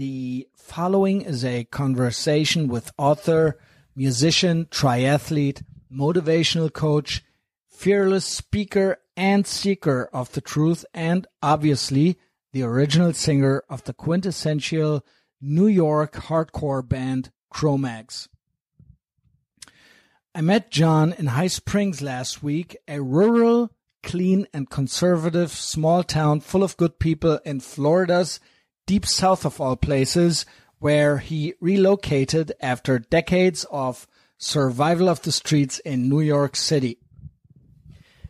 The following is a conversation with author, musician, triathlete, motivational coach, fearless speaker, and seeker of the truth, and obviously the original singer of the quintessential New York hardcore band Cro-Mags. I met John in High Springs last week, a rural, clean, and conservative small town full of good people in Florida's deep south of all places, where he relocated after decades of survival of the streets in New York City.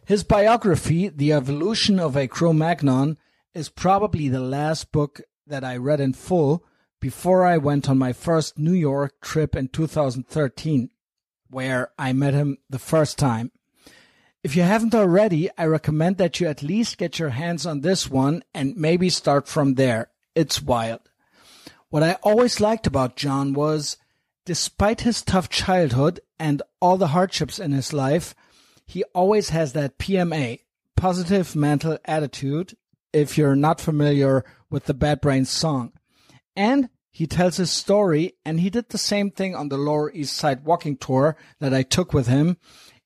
His biography, The Evolution of a Cro-Magnon, is probably the last book that I read in full before I went on my first New York trip in 2013, where I met him the first time. If you haven't already, I recommend that you at least get your hands on this one and maybe start from there. It's wild. What I always liked about John was, despite his tough childhood and all the hardships in his life, he always has that PMA, positive mental attitude, if you're not familiar with the Bad Brains song. And he tells his story, and he did the same thing on the Lower East Side walking tour that I took with him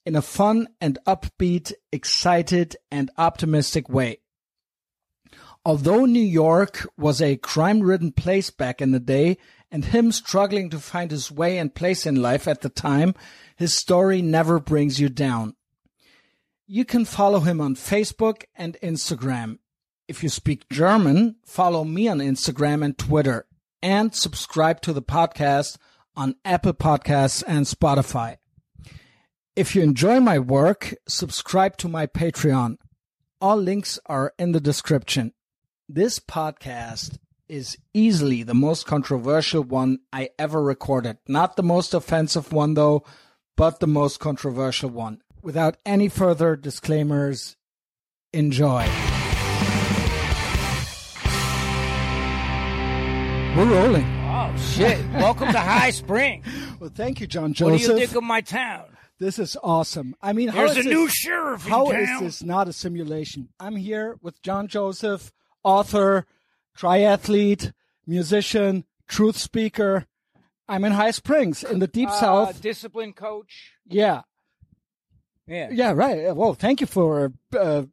in a fun and upbeat, excited, and optimistic way. Although New York was a crime ridden place back in the day, and him struggling to find his way and place in life at the time, his story never brings you down. You can follow him on Facebook and Instagram. If you speak German, follow me on Instagram and Twitter, and subscribe to the podcast on Apple Podcasts and Spotify. If you enjoy my work, subscribe to my Patreon. All links are in the description. This podcast is easily the most controversial one I ever recorded. Not the most offensive one, though, but the most controversial one. Without any further disclaimers, enjoy. We're rolling. Oh shit! Welcome to High Spring. Well, thank you, John Joseph. What do you think of my town? This is awesome. I mean, how There's is a this- new sheriff in How is this not a simulation? I'm here with John Joseph, author, triathlete, musician, truth speaker. I'm in High Springs in the deep Uh, south. discipline coach. Yeah, Yeah. yeah, right. Well, thank you for uh,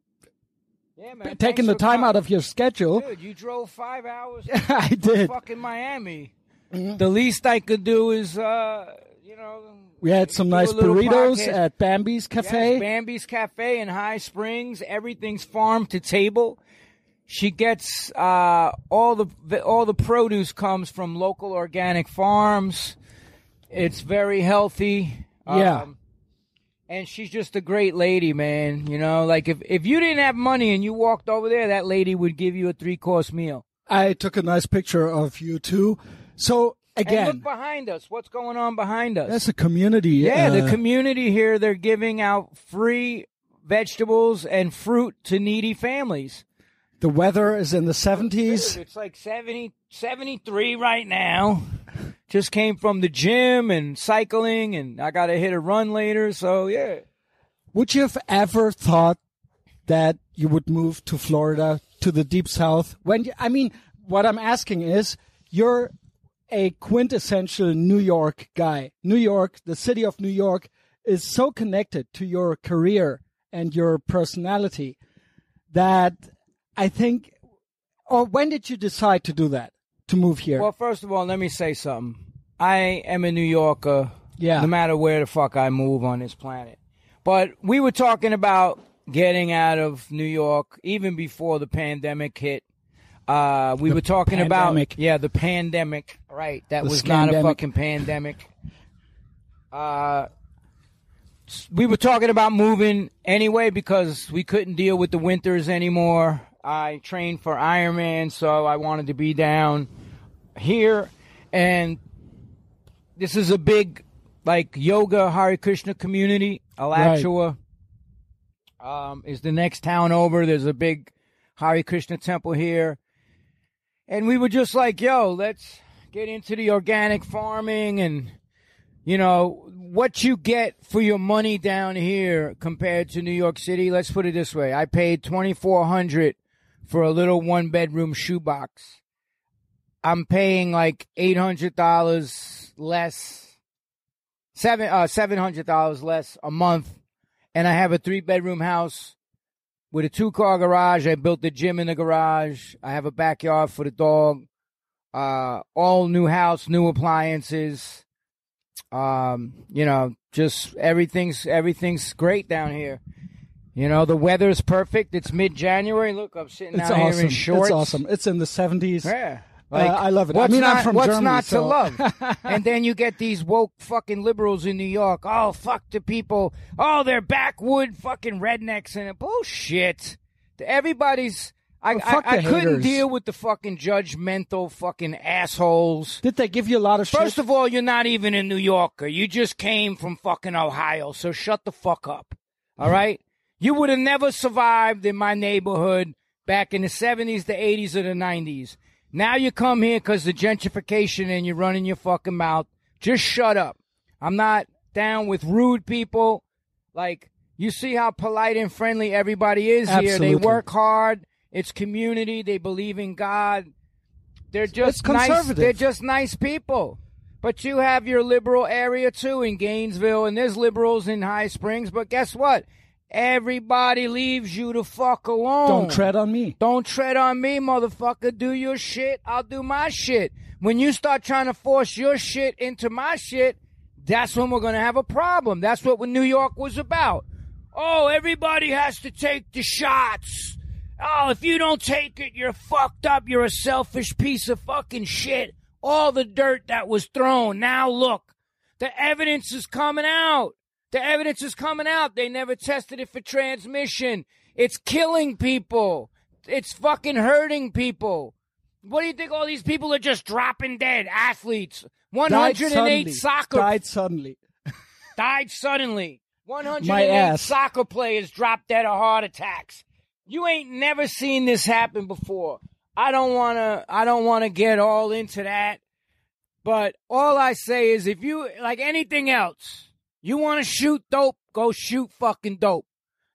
Yeah, man. taking the time coming. out of your schedule. Dude, you drove five hours. I did. Fucking Miami. Mm-hmm. The least I could do is, uh, you know. We had some nice burritos podcast. at Bambi's Cafe. Yes, Bambi's Cafe in High Springs. Everything's farm to table. She gets uh, all the, the all the produce comes from local organic farms. It's very healthy. Yeah. Um, and she's just a great lady, man. You know, like if if you didn't have money and you walked over there, that lady would give you a three course meal. I took a nice picture of you too. So And again, look behind us. What's going on behind us? that's a community. Yeah, uh, the community here, they're giving out free vegetables and fruit to needy families. The weather is in the 70s. It's like 70, 73 right now. Just came from the gym and cycling, and I got to hit a run later. So, yeah. Would you have ever thought that you would move to Florida, to the deep south? When you, I mean, what I'm asking is, you're a quintessential New York guy. New York, the city of New York, is so connected to your career and your personality that I think. Or when did you decide to do that? To move here? Well, first of all, let me say something. I am a New Yorker. Yeah. No matter where the fuck I move on this planet. But we were talking about getting out of New York even before the pandemic hit. Uh, we were talking pandemic. about yeah the pandemic. Right, that The was not a fucking pandemic. Uh, we were talking about moving anyway because we couldn't deal with the winters anymore. I trained for Ironman, so I wanted to be down here, and this is a big like yoga Hare Krishna community. Alachua um, is the next town over. There's a big Hare Krishna temple here, and we were just like, "Yo, let's get into the organic farming and." You know what you get for your money down here compared to New York City. Let's put it this way: I paid twenty four hundred for a little one bedroom shoebox. I'm paying like eight hundred dollars less, seven uh seven hundred dollars less a month, and I have a three bedroom house with a two car garage. I built the gym in the garage. I have a backyard for the dog. Uh, all new house, new appliances. Um, you know, just everything's everything's great down here. You know, the weather's perfect. It's mid January. Look, I'm sitting It's out here awesome. in shorts. It's awesome. It's in the 70s. Yeah. Uh, I love it. I What's mean, I'm not, from what's Germany, not so- to love? and then you get these woke fucking liberals in New York. Oh, fuck the people. Oh, they're backwood fucking rednecks and bullshit. Everybody's. I, Well, fuck I, I couldn't deal with the fucking judgmental fucking assholes. Did they give you a lot of First shit? of all, you're not even a New Yorker. You just came from fucking Ohio, so shut the fuck up. All right? You would have never survived in my neighborhood back in the 70s, the 80s, or the 90s. Now you come here because the gentrification and you're running your fucking mouth. Just shut up. I'm not down with rude people. Like, you see how polite and friendly everybody is here. They work hard. It's community. They believe in God. They're just It's nice. conservative. They're just nice people. But you have your liberal area too in Gainesville, and there's liberals in High Springs. But guess what? Everybody leaves you to fuck alone. Don't tread on me. Don't tread on me, motherfucker. Do your shit. I'll do my shit. When you start trying to force your shit into my shit, that's when we're going to have a problem. That's what New York was about. Oh, everybody has to take the shots. Oh, if you don't take it, you're fucked up. You're a selfish piece of fucking shit. All the dirt that was thrown. Now look, the evidence is coming out. The evidence is coming out. They never tested it for transmission. It's killing people. It's fucking hurting people. What do you think all these people are just dropping dead? Athletes. 108 suddenly. soccer Died suddenly. died suddenly. 108 soccer players dropped dead of heart attacks. You ain't never seen this happen before. I don't want to I don't want to get all into that. But all I say is if you like anything else, you want to shoot dope, go shoot fucking dope.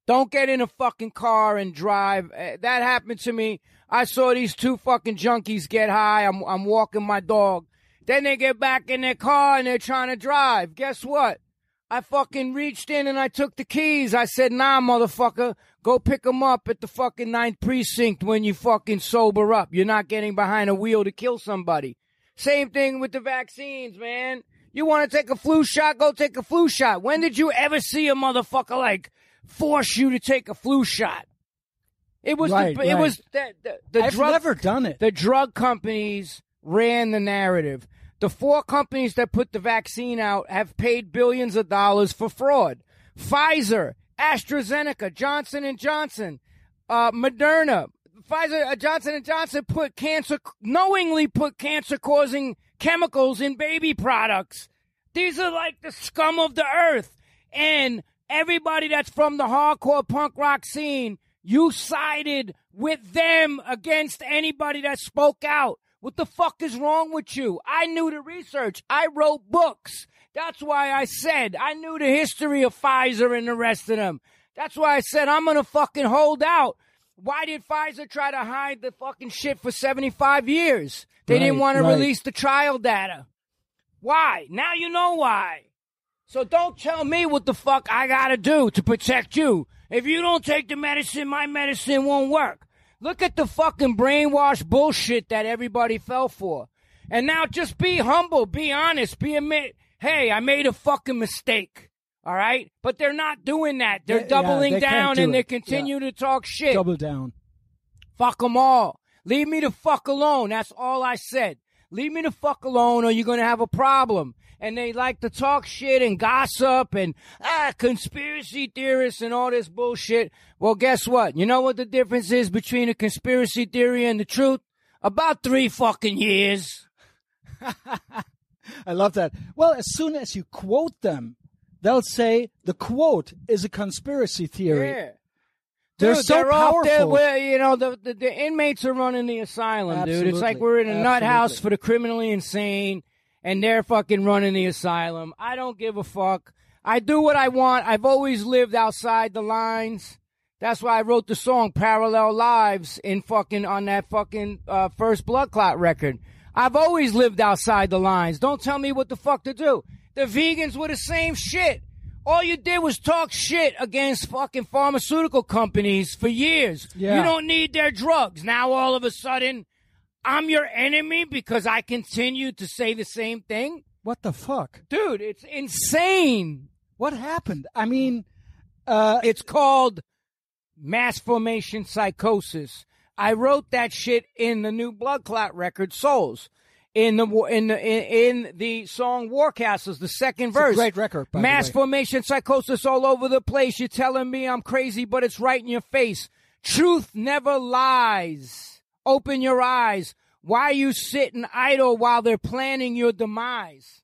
Don't get in a fucking car and drive. Eh, That happened to me. I saw these two fucking junkies get high. I'm I'm walking my dog. Then they get back in their car and they're trying to drive. Guess what? I fucking reached in and I took the keys. I said, nah, motherfucker, go pick them up at the fucking ninth precinct when you fucking sober up. You're not getting behind a wheel to kill somebody. Same thing with the vaccines, man. You want to take a flu shot? Go take a flu shot. When did you ever see a motherfucker like force you to take a flu shot? It was Right, the, it was the the, the I've drug never done it. the drug companies ran the narrative. The four companies that put the vaccine out have paid billions of dollars for fraud. Pfizer, AstraZeneca, Johnson and Johnson, uh, Moderna, Pfizer, uh, Johnson and Johnson put cancer knowingly put cancer-causing chemicals in baby products. These are like the scum of the earth, and everybody that's from the hardcore punk rock scene, you sided with them against anybody that spoke out. What the fuck is wrong with you? I knew the research. I wrote books. That's why I said I knew the history of Pfizer and the rest of them. That's why I said I'm gonna fucking hold out. Why did Pfizer try to hide the fucking shit for 75 years? They didn't Right, want to release the trial data. Why? Now you know why. So don't tell me what the fuck I gotta do to protect you. If you don't take the medicine, my medicine won't work. Look at the fucking brainwashed bullshit that everybody fell for. And now just be humble, be honest, be admit, hey, I made a fucking mistake. All right? But they're not doing that. They're Yeah, yeah, doubling they down do and they continue to talk shit. Double down. Fuck them all. Leave me the fuck alone. That's all I said. Leave me the fuck alone or you're going to have a problem. And they like to talk shit and gossip and ah, conspiracy theorists and all this bullshit. Well, guess what? You know what the difference is between a conspiracy theory and the truth? About three fucking years. I love that. Well, as soon as you quote them, they'll say the quote is a conspiracy theory. Yeah. They're so they're there powerful. where, you know, the, the, the inmates are running the asylum, dude. It's like we're in a nut house for the criminally insane, and they're fucking running the asylum. I don't give a fuck. I do what I want. I've always lived outside the lines. That's why I wrote the song Parallel Lives in fucking, on that fucking, uh, first Blood Clot record. I've always lived outside the lines. Don't tell me what the fuck to do. The vegans were the same shit. All you did was talk shit against fucking pharmaceutical companies for years. Yeah. You don't need their drugs. Now all of a sudden, I'm your enemy because I continue to say the same thing? What the fuck? Dude, it's insane. What happened? I mean, uh, It's called mass formation psychosis. I wrote that shit in the new blood clot record Souls. In the in the in, the song War Castles, the second a verse. great record, Mass formation psychosis all over the place. You're telling me I'm crazy, but it's right in your face. Truth never lies. Open your eyes. Why you sitting idle while they're planning your demise?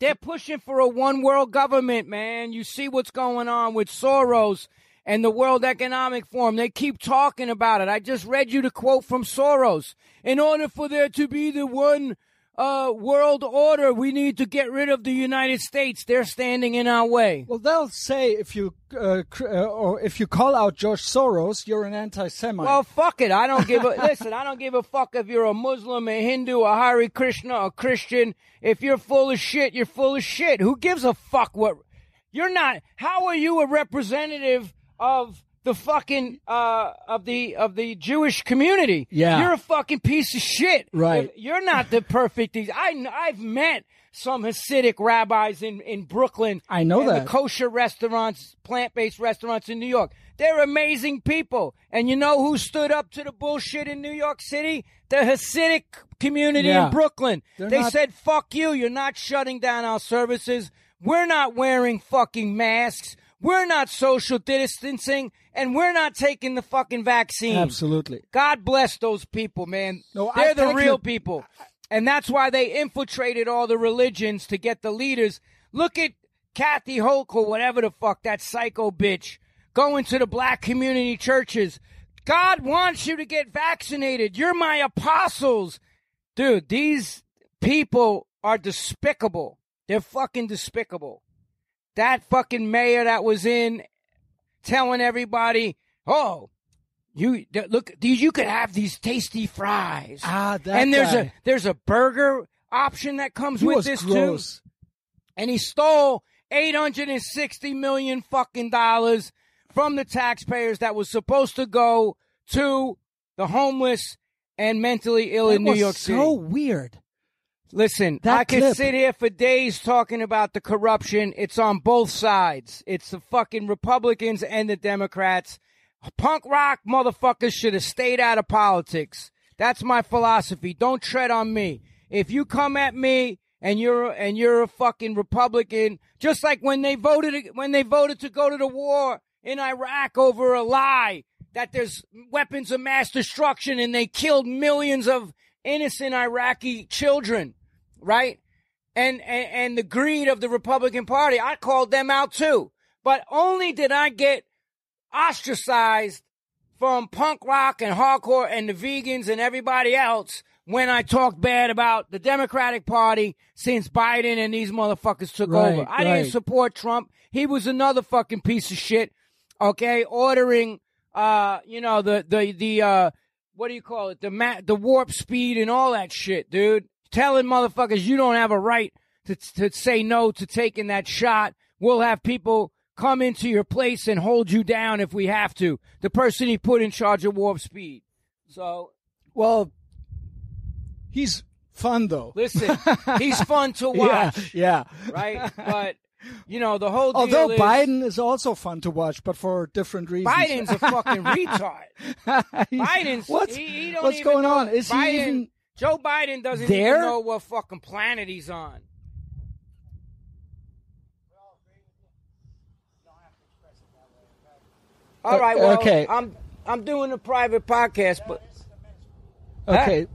They're pushing for a one world government, man. You see what's going on with Soros and the World Economic Forum. They keep talking about it. I just read you the quote from Soros. In order for there to be the one uh, world order, we need to get rid of the United States. They're standing in our way. well, they'll say if you uh, cr- uh, or if you call out George Soros, you're an anti-Semite. Well, fuck it. I don't give a listen. I don't give a fuck if you're a Muslim, a Hindu, a Hari Krishna, a Christian. If you're full of shit, you're full of shit. Who gives a fuck what? You're not. How are you a representative of the fucking uh of the of the Jewish community? Yeah. you're a fucking piece of shit. Right. If- you're not the perfect. I I've met some Hasidic rabbis in in Brooklyn. I know that. The kosher restaurants, plant based restaurants in New York. They're amazing people. And you know who stood up to the bullshit in New York City? The Hasidic community Yeah. in Brooklyn. They're they not- said, fuck you. You're not shutting down our services. We're not wearing fucking masks. We're not social distancing. And we're not taking the fucking vaccine. Absolutely. God bless those people, man. No, They're the thank real people. And that's why they infiltrated all the religions to get the leaders. Look at Kathy Hochul, whatever the fuck, that psycho bitch, going to the black community churches. God wants you to get vaccinated. You're my apostles. Dude, these people are despicable. They're fucking despicable. That fucking mayor that was in telling everybody, oh, you look, these you could have these tasty fries. Ah, that and there's guy. a there's a burger option that comes he with this gross. too. And he stole eight hundred and sixty million fucking dollars from the taxpayers that was supposed to go to the homeless and mentally ill That in New York so City. So weird. Listen, That I could sit here for days talking about the corruption. It's on both sides. It's the fucking Republicans and the Democrats. Punk rock motherfuckers should have stayed out of politics. That's my philosophy. Don't tread on me. If you come at me and you're and you're a fucking Republican, just like when they voted when they voted to go to the war in Iraq over a lie that there's weapons of mass destruction and they killed millions of innocent Iraqi children, right? And, and and the greed of the Republican Party, I called them out too. But only did I get ostracized from punk rock and hardcore and the vegans and everybody else when I talked bad about the Democratic Party since Biden and these motherfuckers took Right, over. I right. didn't support Trump. He was another fucking piece of shit. Okay, ordering uh, you know, the the the uh what do you call it? The ma- the warp speed and all that shit, dude. Telling motherfuckers you don't have a right to to say no to taking that shot. We'll have people come into your place and hold you down if we have to. The person he put in charge of warp speed. So Well, he's fun though. listen, he's fun to watch, yeah. right? But you know the whole deal Although is Biden is also fun to watch, but for different reasons. Biden's a fucking retard. Biden's what's he, he what's going know- on? Is Biden, he even Joe Biden doesn't there? even know what fucking planet he's on. All right, well, okay. I'm I'm doing a private podcast, but okay?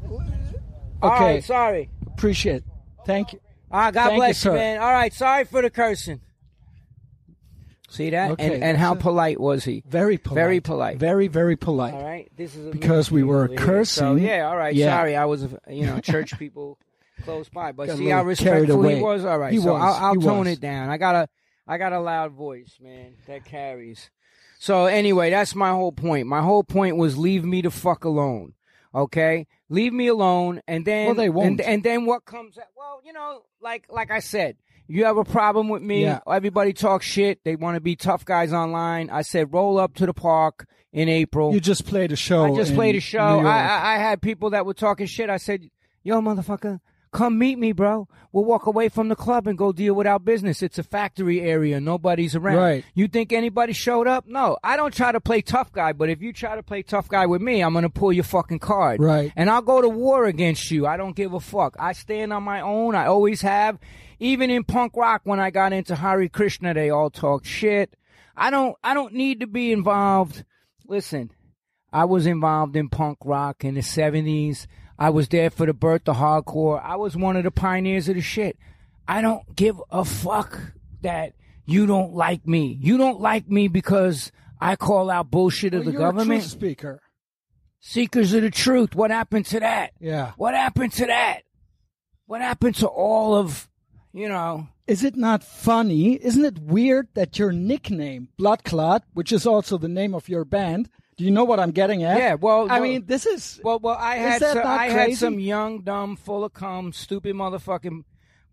all Okay, right, sorry. appreciate. it. Thank you. Ah, God Thank bless you, sir. man. All right, sorry for the cursing. See that? Okay, and and how polite was he? Very polite. Very polite. Very very polite. All right, this is a Because we were here. So cursing. yeah, all right. Yeah. Sorry, I was uh, you know church people close by, but Got see how respectful he was. All right, He so was, I'll, I'll tone was. it down. I got a I got a loud voice, man, that carries. So anyway, that's my whole point. My whole point was leave me the fuck alone. Okay, leave me alone, and then Well, they won't. And, and then what comes? Out, well, you know, like like I said, you have a problem with me. Yeah. Everybody talks shit. They want to be tough guys online. I said, roll up to the park in April. You just played a show. I just played a show. I, I I had people that were talking shit. I said, "Yo, motherfucker, come meet me, bro. We'll walk away from the club and go deal with our business. It's a factory area. Nobody's around. Right. You think anybody showed up? No. I don't try to play tough guy, but if you try to play tough guy with me, I'm gonna pull your fucking card. Right. And I'll go to war against you. I don't give a fuck. I stand on my own. I always have. Even in punk rock, when I got into Hari Krishna, they all talked shit. I don't. I don't need to be involved. Listen, I was involved in punk rock in the 70s. I was there for the birth of hardcore. I was one of the pioneers of the shit. I don't give a fuck that you don't like me. You don't like me because I call out bullshit of the government. speaker. Seekers of the truth. What happened to that? Yeah. What happened to that? What happened to all of, you know, Is it not funny? Isn't it weird that your nickname, Blood Clot, which is also the name of your band, do you know what I'm getting at? Yeah, well, I mean, this is Well, well, I had some, I had some young, dumb, full of cum, stupid motherfucking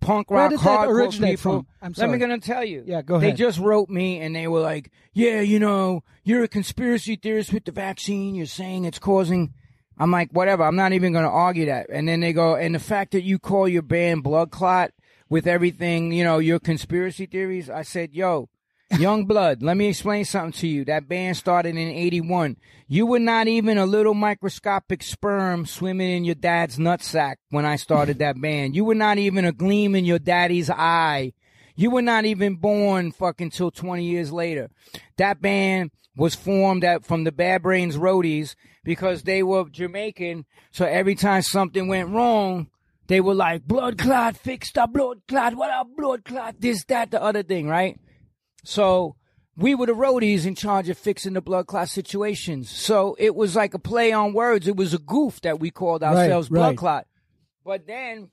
punk Where rock did that originate people. from? I'm Let me gonna tell you. Yeah, go ahead. They just wrote me and they were like, "Yeah, you know, you're a conspiracy theorist with the vaccine. You're saying it's causing." I'm like, whatever. I'm not even gonna argue that. And then they go, and the fact that you call your band Blood Clot with everything, you know, your conspiracy theories. I said, yo. Young Blood, let me explain something to you. That band started in 81. You were not even a little microscopic sperm swimming in your dad's nutsack when I started that band. You were not even a gleam in your daddy's eye. You were not even born fucking till 20 years later. That band was formed at, from the Bad Brains Roadies because they were Jamaican. So every time something went wrong, they were like, blood clot, fix the blood clot, what up, blood clot, this, that, the other thing, right? So we were the roadies in charge of fixing the blood clot situations. So it was like a play on words. It was a goof that we called ourselves blood right. clot. But then,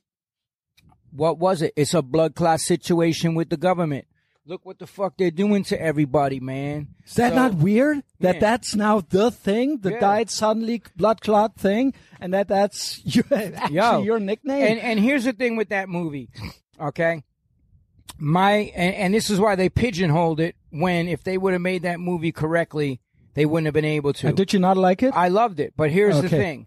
what was it? It's a blood clot situation with the government. Look what the fuck they're doing to everybody, man. Is that So- not weird? That Yeah. that's now the thing, the Yeah. died suddenly blood clot thing, and that that's your, actually Yo. your nickname. And and here's the thing with that movie, okay? My and, and this is why they pigeonholed it. When if they would have made that movie correctly, they wouldn't have been able to. And did you not like it? I loved it, but here's the thing: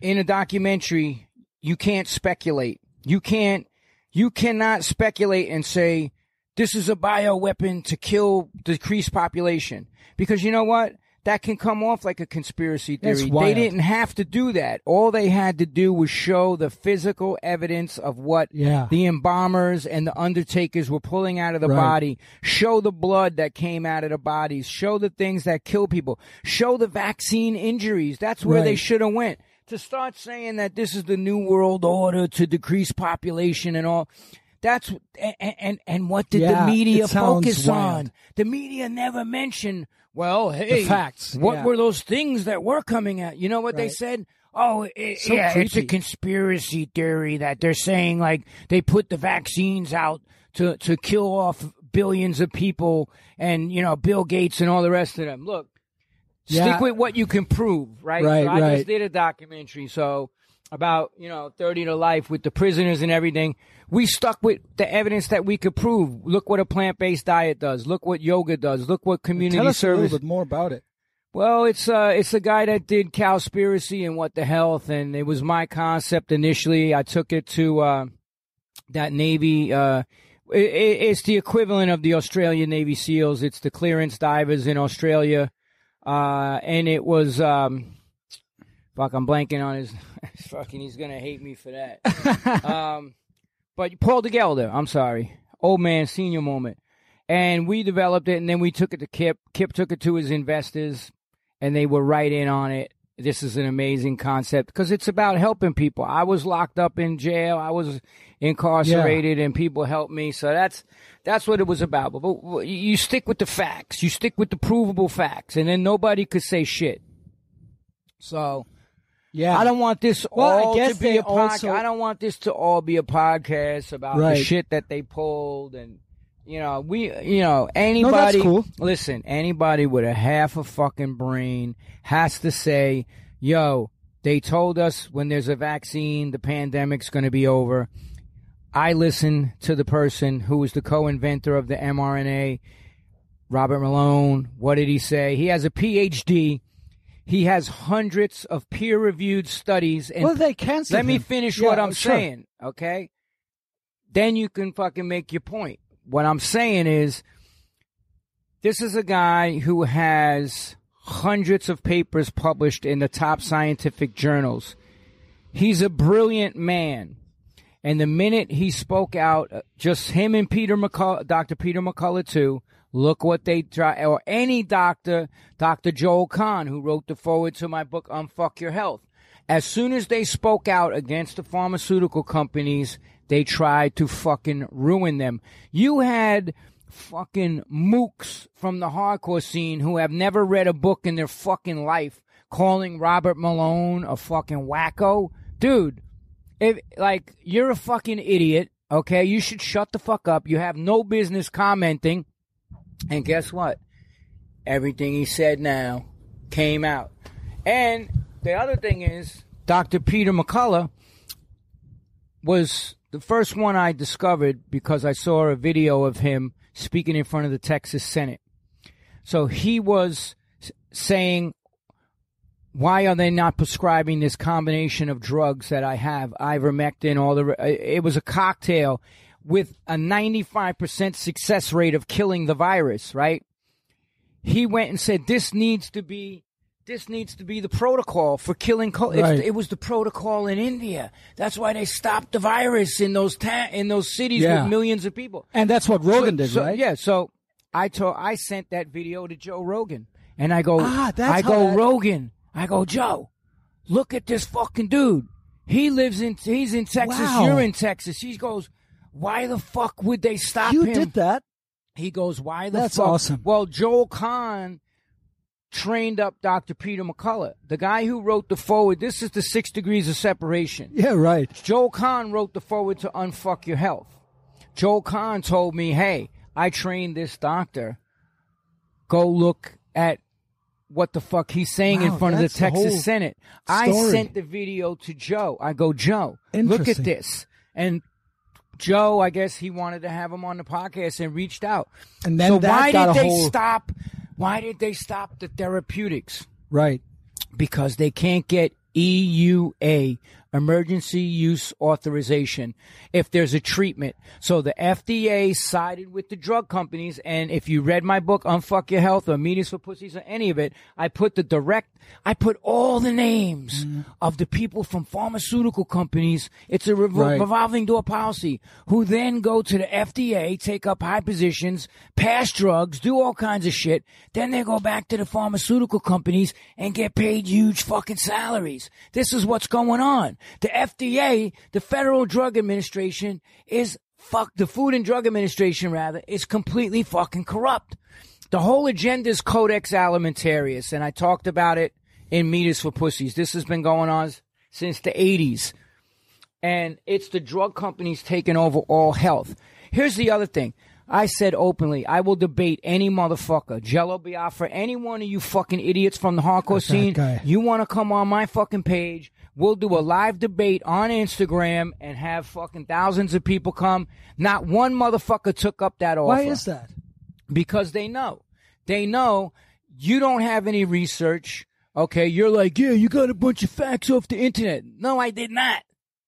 in a documentary, you can't speculate. You can't. You cannot speculate and say this is a bioweapon to kill decreased population because you know what? That can come off like a conspiracy theory. They didn't have to do that. All they had to do was show the physical evidence of what Yeah. the embalmers and the undertakers were pulling out of the Right. body. Show the blood that came out of the bodies. Show the things that kill people. Show the vaccine injuries. That's where they should have went. To start saying that this is the new world order to decrease population and all. That's and and, and what did Yeah, the media focus wild. on? The media never mentioned. Well, hey, facts, What yeah. were those things that were coming out? You know what they said? Oh, it, So yeah, it's a conspiracy theory that they're saying like they put the vaccines out to to kill off billions of people and you know Bill Gates and all the rest of them. Look, Yeah. stick with what you can prove, right? Right, so I right. just did a documentary, so about you know thirty to life with the prisoners and everything. We stuck with the evidence that we could prove. Look what a plant based diet does. Look what yoga does. Look what community Tell us a little bit more about it. Well, it's uh, it's a guy that did Cowspiracy and What the Health, and it was my concept initially. I took it to uh, that Navy. Uh, it, it's the equivalent of the Australian Navy SEALs. It's the clearance divers in Australia, uh, and it was. Um, fuck, I'm blanking on his. fucking, he's gonna hate me for that. um, but Paul DeGelder, I'm sorry, old man senior moment, and we developed it, and then we took it to Kip. Kip took it to his investors, and they were right in on it. This is an amazing concept because it's about helping people. I was locked up in jail. I was incarcerated, and people helped me. So that's that's what it was about. But, but you stick with the facts. You stick with the provable facts, and then nobody could say shit. So Yeah. I don't want this Well, I all guess to be a podcast. also- I don't want this to all be a podcast about the shit that they pulled and you know we you know anybody cool. listen anybody with a half a fucking brain has to say yo They told us when there's a vaccine, the pandemic's going to be over. I listened to the person who was the co-inventor of the mRNA, Robert Malone. What did he say? He has a PhD. He has hundreds of peer-reviewed studies. And well, they canceled. let me finish Yeah, what I'm sure. saying, okay? Then you can fucking make your point. What I'm saying is, this is a guy who has hundreds of papers published in the top scientific journals. He's a brilliant man. And the minute he spoke out, uh, just him and Peter McCullough, Dr. Peter McCullough too, look what they try, or any doctor, Dr. Joel Kahn, who wrote the forward to my book, Unfuck Your Health. As soon as they spoke out against the pharmaceutical companies, they tried to fucking ruin them. You had fucking mooks from the hardcore scene who have never read a book in their fucking life calling Robert Malone a fucking wacko. Dude, if like you're a fucking idiot, okay? You should shut the fuck up. You have no business commenting. And guess what? Everything he said now came out. And the other thing is, Dr. Peter McCullough was the first one I discovered because I saw a video of him speaking in front of the Texas Senate. So he was saying, why are they not prescribing this combination of drugs that I have, ivermectin, all the, it was a cocktail with a 95% success rate of killing the virus, right? He went and said, this needs to be this needs to be the protocol for killing COVID. Right. It was the protocol in India. That's why they stopped the virus in those ta- in those cities Yeah. with millions of people. And that's what Rogan So- did, so- right? Yeah. So I told I sent that video to Joe Rogan, and I go, Ah, that's I go that- Rogan. I go Joe. Look at this fucking dude. He lives in he's in Texas. Wow. You're in Texas. He goes, why the fuck would they stop You him? did that. He goes, why the That's fuck? awesome. Well, Joel Kahn trained up Dr. Peter McCullough, the guy who wrote the forward. This is the six degrees of separation. Yeah, right. Joel Kahn wrote the forward to Unfuck Your Health. Joel Kahn told me, hey, I trained this doctor. Go look at what the fuck he's saying in front of the that's the Texas Senate. I sent the video to Joe. I go, Joe, look at this. And Joe, I guess he wanted to have him on the podcast and reached out. And then so why did a they whole- stop? Why did they stop the therapeutics? Right. because they can't get EUA, emergency use authorization, if there's a treatment. So the FDA sided with the drug companies. And if you read my book, Unfuck Your Health or Meat Is for Pussies or any of it, I put the direct, I put all the names mm. of the people from pharmaceutical companies. It's a revol- Right. revolving door policy who then go to the FDA, take up high positions, pass drugs, do all kinds of shit. Then they go back to the pharmaceutical companies and get paid huge fucking salaries. This is what's going on. The FDA, the Federal Drug Administration, is fuck, the Food and Drug Administration rather, is completely fucking corrupt. The whole agenda is Codex Alimentarius, and I talked about it in Meat Is for Pussies. This has been going on since the 80s and it's the drug companies taking over all health. Here's the other thing. I said openly, I will debate any motherfucker, Jello Biafra, any one of you fucking idiots from the hardcore That's scene. You want to come on my fucking page? We'll do a live debate on Instagram and have fucking thousands of people come. Not one motherfucker took up that offer Why is that? because they know. They know you don't have any research. Okay, you're like, yeah, you got a bunch of facts off the internet. No, I did not.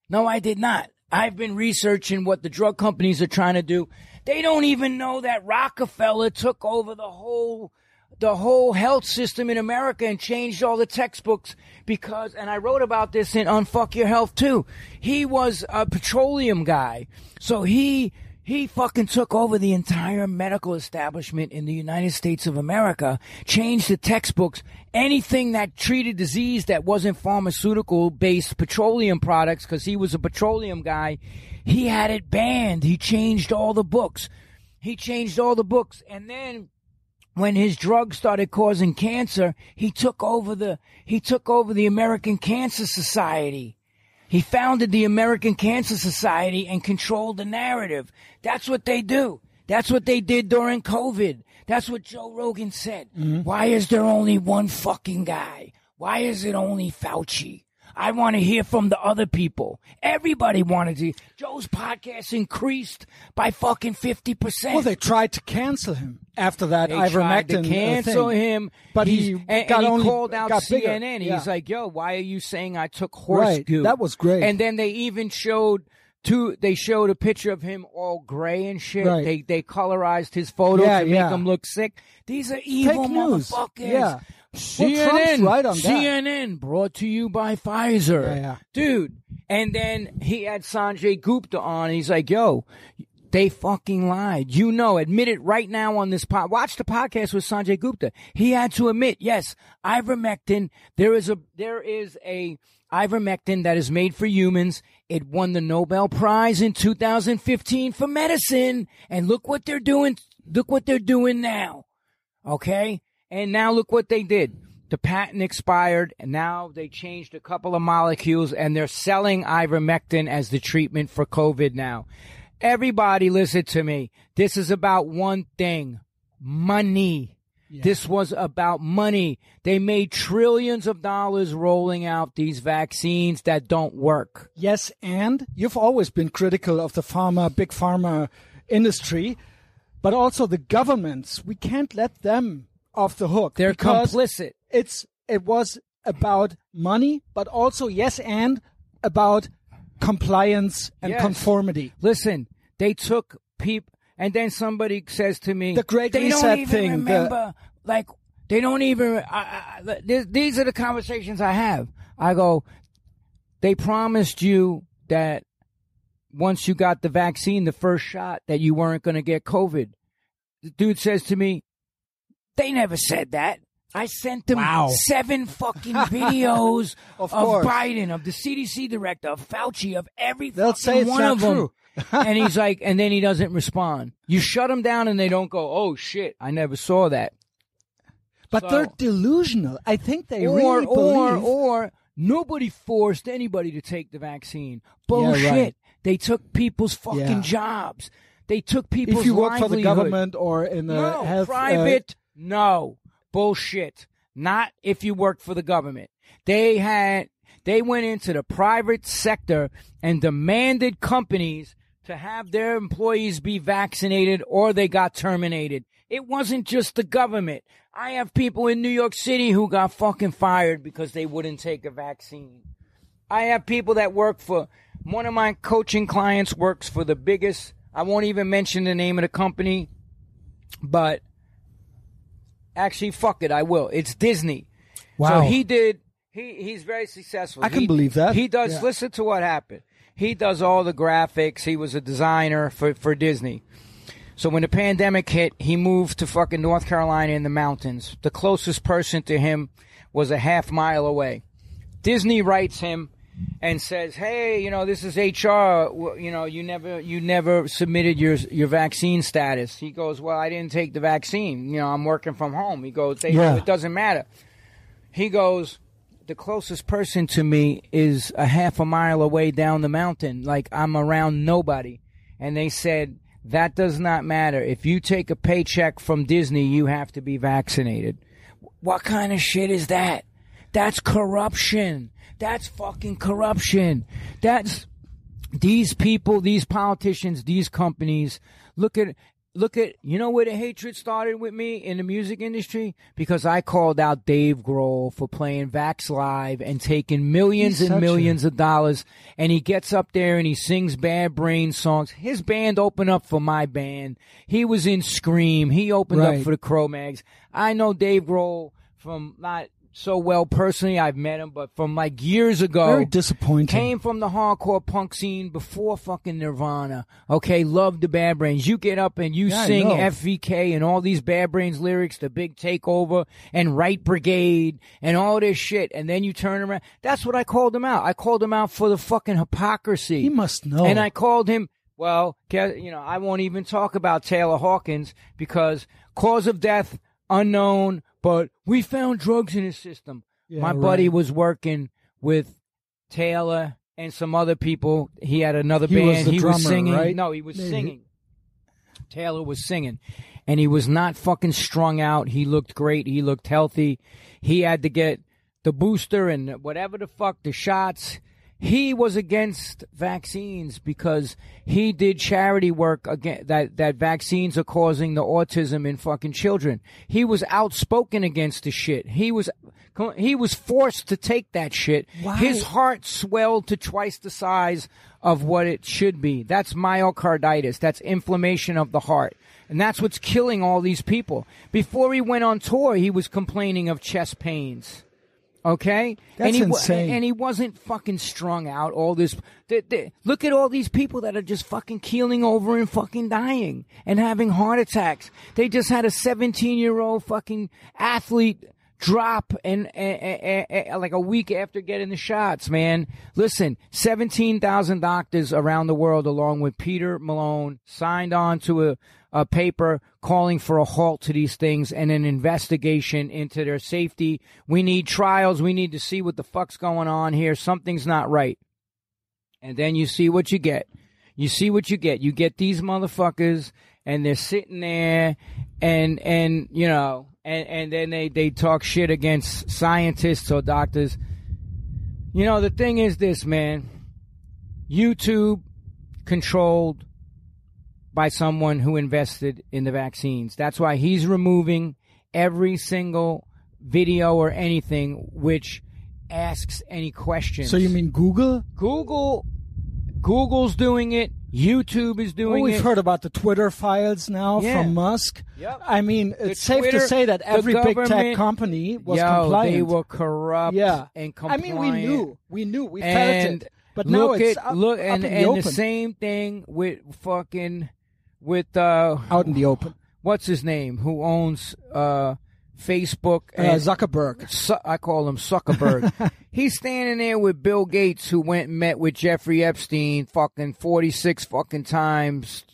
No, I did not. I've been researching what the drug companies are trying to do. They don't even know that Rockefeller took over the whole the whole health system in America and changed all the textbooks because and I wrote about this in Unfuck Your Health too. He was a petroleum guy. So he he fucking took over the entire medical establishment in the United States of America, changed the textbooks, anything that treated disease that wasn't pharmaceutical based petroleum products, because he was a petroleum guy, he had it banned. He changed all the books. He changed all the books. And then when his drugs started causing cancer, he took over the he took over the American Cancer Society. He founded the American Cancer Society and controlled the narrative. That's what they do. That's what they did during COVID. That's what Joe Rogan said. Mm-hmm. Why is there only one fucking guy? Why is it only Fauci? I want to hear from the other people. Everybody wanted to. Joe's podcast increased by fucking 50%. Well, they tried to cancel him after that They ivermectin tried to uh, cancel thing. him, But he and, got and he only- called out. CNN. Yeah. He's like, "Yo, why are you saying I took horse Right. goo?" That was great. And then they even showed two. They showed a picture of him all gray and shit. Right. They they colorized his photo Yeah, to make yeah. him look sick. These are evil Fake news. motherfuckers. CNN, Well, right on that. CNN brought to you by Pfizer. Yeah, yeah. Dude. And then he had Sanjay Gupta on. And he's like, yo, they fucking lied. You know, admit it right now on this pod. Watch the podcast with Sanjay Gupta. He had to admit, yes, ivermectin, there is a, there is a ivermectin that is made for humans. It won the Nobel Prize in 2015 for medicine. And look what they're doing. Look what they're doing now. Okay? And now look what they did. The patent expired, and now they changed a couple of molecules, and they're selling ivermectin as the treatment for COVID now. Everybody listen to me. This is about one thing. Money. This was about money. They made trillions of dollars rolling out these vaccines that don't work. Yes, and you've always been critical of the pharma, big pharma industry, but also the governments. We can't let them off the hook. They're complicit. It's it was about money, but also yes, and about compliance and Yes. conformity. Listen, they took people, and then somebody says to me, The Great they Reset don't even thing, the- remember, like, they don't even, I, I, th- these are the conversations I have. I go, they promised you that once you got the vaccine, the first shot, that you weren't going to get COVID. The dude says to me, they never said that. I sent them Wow. seven fucking videos Of of. Biden, of the CDC director, of Fauci, of every They'll fucking say one of them. and he's like, and then he doesn't respond. You shut them down, and they don't go, "Oh shit, I never saw that." But So- they're delusional. I think they or really or believe. or nobody forced anybody to take the vaccine. Bullshit. right. They took people's fucking Yeah. jobs. They took people's if you work for the government or in a no health uh, private, no bullshit. Not if you worked for the government. They had they went into the private sector and demanded companies to have their employees be vaccinated or they got terminated. It wasn't just the government. I have people in New York City who got fucking fired because they wouldn't take a vaccine. I have people that work for one of my coaching clients works for the biggest I won't even mention the name of the company, but actually fuck it, I will. It's Disney. Wow. So he did he he's very successful. I can He- believe that. He does Yeah. listen to what happened. He does all the graphics. He was a designer for, for Disney. So when the pandemic hit, he moved to fucking North Carolina in the mountains. The closest person to him was a half mile away. Disney writes him and says, "Hey, you know, this is HR. You know, you never you never submitted your your vaccine status." He goes, "Well, I didn't take the vaccine. You know, I'm working from home." He goes, they, Yeah. "It doesn't matter." He goes, "The closest person to me is a half a mile away down the mountain. Like I'm around nobody." And they said, "That does not matter. If you take a paycheck from Disney, you have to be vaccinated." What kind of shit is that? That's corruption. That's fucking corruption. That's these people, these politicians, these companies. Look at look at you know where the hatred started with me in the music industry because I called out Dave Grohl for playing Vax Live and taking millions He's and millions of dollars and he gets up there and he sings Bad Brain songs. His band opened up for my band. He was in Scream. He opened Right. up for the Cro-Mags. I know Dave Grohl from not so well personally. I've met him, but from like years ago. Very disappointing. Came from the hardcore punk scene before fucking Nirvana. Okay, love the Bad Brains. You get up and you Yeah, sing. FVK and all these Bad Brains lyrics, the Big Takeover and Right Brigade and all this shit, and then you turn around. That's what I called him out. I called him out for the fucking hypocrisy. He must know. And I called him. Well, you know, I won't even talk about Taylor Hawkins because cause of death unknown, but we found drugs in his system. Yeah, My buddy was working with Taylor and some other people. He had another He was band. the he drummer, was singing. right? No, he was Maybe. singing. Taylor was singing, and he was not fucking strung out. He looked great. He looked healthy. He had to get the booster and whatever the fuck the shots. He was against vaccines because he did charity work again that that vaccines are causing the autism in fucking children. He was outspoken against the shit. He was he was forced to take that shit. Why? His heart swelled to twice the size of what it should be. That's myocarditis. That's inflammation of the heart. And that's what's killing all these people. Before he went on tour, he was complaining of chest pains. Okay, That's and he, insane. And he wasn't fucking strung out. All this. th- th- look at all these people that are just fucking keeling over and fucking dying and having heart attacks. They just had a 17 year old fucking athlete drop and like a week after getting the shots. Man, listen, 17,000 doctors around the world, along with Peter Malone, signed on to a a paper calling for a halt to these things and an investigation into their safety. We need trials. We need to see what the fuck's going on here. Something's not right. And then you see what you get. You see what you get. You get these motherfuckers and they're sitting there and and you know and and then they they talk shit against scientists or doctors. You know, the thing is this, man. YouTube controlled by someone who invested in the vaccines. That's why he's removing every single video or anything which asks any questions. So you mean Google? Google Google's doing it, YouTube is doing Well, we've it. heard about the Twitter files now Yeah. from Musk. Yep. I mean, it's safe Twitter, to say that every big tech company was Yo, compliant. they were corrupt yeah, and I mean, we knew, we knew, we and felt it. But now look it's at up, look and, and the same thing with fucking with uh out in the open. what's his name who owns uh Facebook Uh, and Zuckerberg. Su- I call him Zuckerberg. He's standing there with Bill Gates, who went and met with Jeffrey Epstein, fucking forty six fucking times,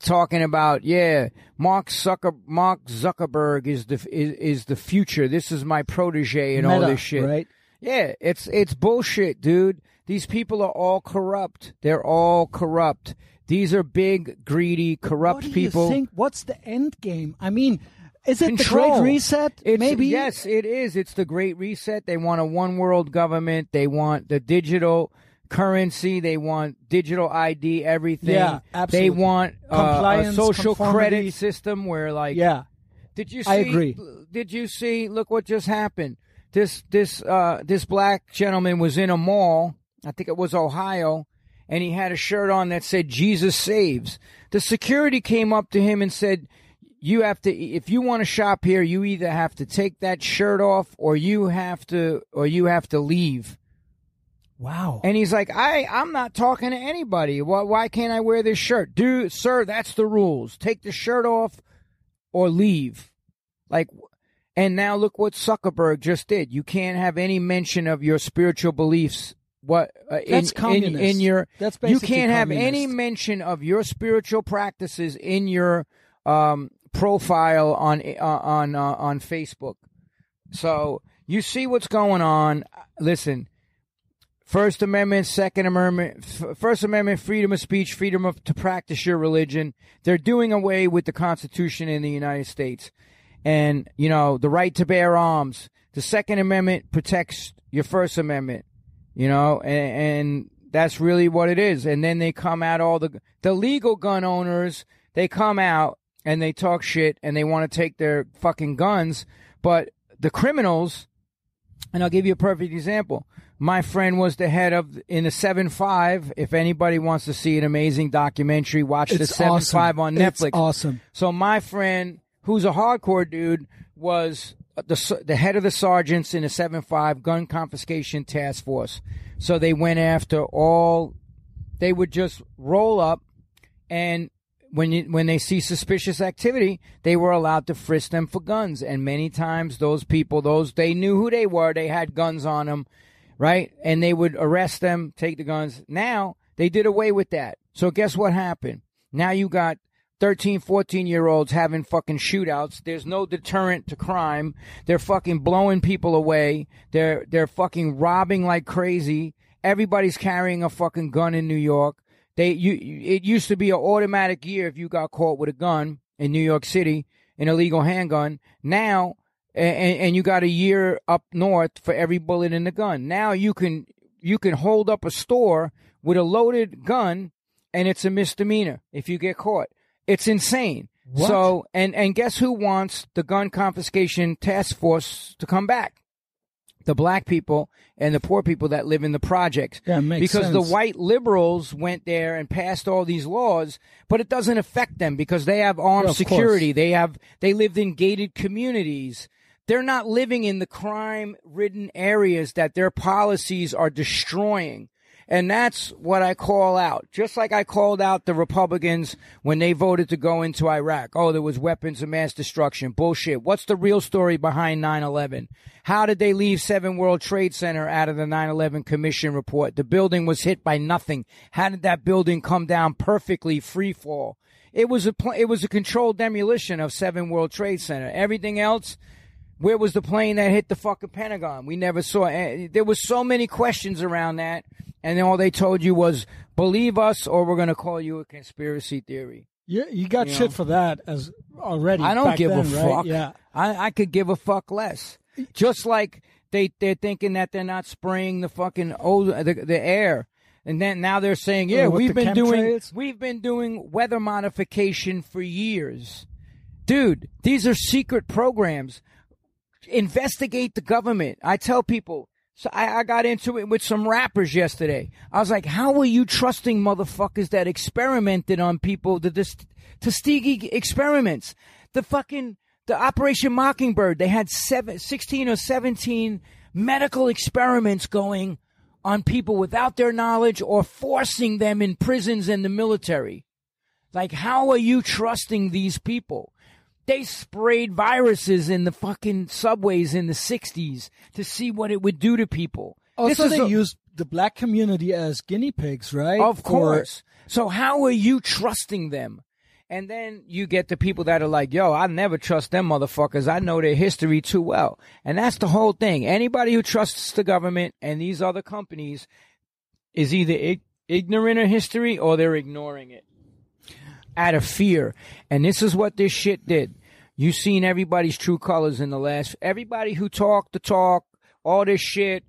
talking about yeah, Mark Zucker Mark Zuckerberg is the is, is the future. This is my protege and all this shit. right? Yeah, it's it's bullshit, dude. These people are all corrupt. They're all corrupt. These are big, greedy, corrupt what do people. you think? What's the end game? I mean, is it Control. the Great Reset? It's, Maybe. yes, it is. It's the Great Reset. They want a one world government. They want the digital currency. They want digital ID. Everything. Yeah, absolutely. They want uh, a social conformity. credit system where, like, Yeah. did you? See, I agree. Did you see? Look what just happened. This this uh this black gentleman was in a mall. I think it was Ohio, and he had a shirt on that said "Jesus saves." The security came up to him and said, "You have to. If you want to shop here, you either have to take that shirt off, or you have to, or you have to leave." Wow. And he's like, I, I'm not talking to anybody. Why, why can't I wear this shirt? Dude, sir, that's the rules. Take the shirt off or leave. Like, and now look what Zuckerberg just did. You can't have any mention of your spiritual beliefs. What uh, in, That's in, in your That's you can't have communist. any mention of your spiritual practices in your um, profile on uh, on uh, on Facebook. So you see what's going on. Listen, First Amendment, Second Amendment, F- First Amendment, freedom of speech, freedom of, to practice your religion. They're doing away with the Constitution in the United States, and you know the right to bear arms. The Second Amendment protects your First Amendment. You know, and, and that's really what it is. And then they come out all the the legal gun owners. They come out and they talk shit and they want to take their fucking guns, but the criminals and I'll give you a perfect example. My friend was the head of in the seven five. If anybody wants to see an amazing documentary, watch the It's seven awesome. five on It's Netflix. awesome. So my friend, who's a hardcore dude, was Uh, the the head of the sergeants in the seven five gun confiscation task force. So they went after all. They would just roll up, and when you, when they see suspicious activity, they were allowed to frisk them for guns. And many times, those people, those they knew who they were. They had guns on them, right? And they would arrest them, take the guns. Now they did away with that. So guess what happened? Now you got 13, 14 year olds having fucking shootouts. There's no deterrent to crime. They're fucking blowing people away. They're, they're fucking robbing like crazy. Everybody's carrying a fucking gun in New York. They, you, it used to be an automatic year if you got caught with a gun in New York City, an illegal handgun. Now, and, and you got a year up north for every bullet in the gun. Now you can you can hold up a store with a loaded gun, and it's a misdemeanor if you get caught. It's insane. What? So and and guess who wants the gun confiscation task force to come back? The black people and the poor people that live in the projects. Yeah, it makes because the white liberals went there and passed all these laws, but it doesn't affect them because they have armed Yeah, security. They have they lived in gated communities. They're not living in the crime ridden areas that their policies are destroying. And that's what I call out. Just like I called out the Republicans when they voted to go into Iraq. Oh, there was weapons of mass destruction. Bullshit. What's the real story behind 9-11? How did they leave 7 World Trade Center out of the 9-11 commission report? The building was hit by nothing. How did that building come down perfectly free fall? It was a pl- it was a controlled demolition of 7 World Trade Center. Everything else where was the plane that hit the fucking Pentagon? We never saw. eh, There was so many questions around that, and then all they told you was believe us or we're going to call you a conspiracy theory. You, you got You shit know. for that as already. I don't give a right? fuck. Yeah. I, I could give a fuck less. Just like they they're thinking that they're not spraying the fucking ozone, the, the air. And then now they're saying, yeah, Oh, we've been doing chemtrails? we've been doing weather modification for years. Dude, these are secret programs. Investigate the government. I tell people, so I, I got into it with some rappers yesterday. I was like, how are you trusting motherfuckers that experimented on people, the, the Tuskegee experiments? The fucking, the Operation Mockingbird, they had seven, 16 or 17 medical experiments going on people without their knowledge or forcing them in prisons and the military. Like, how are you trusting these people? They sprayed viruses in the fucking subways in the 60s to see what it would do to people. Oh, this Also, is they a- used the black community as guinea pigs, right? Of course. So how are you trusting them? And then you get the people that are like, yo, I never trust them motherfuckers. I know their history too well. And that's the whole thing. Anybody who trusts the government and these other companies is either ig- ignorant of history or they're ignoring it out of fear. And this is what this shit did. You seen everybody's true colors in the last, everybody who talked the talk, all this shit,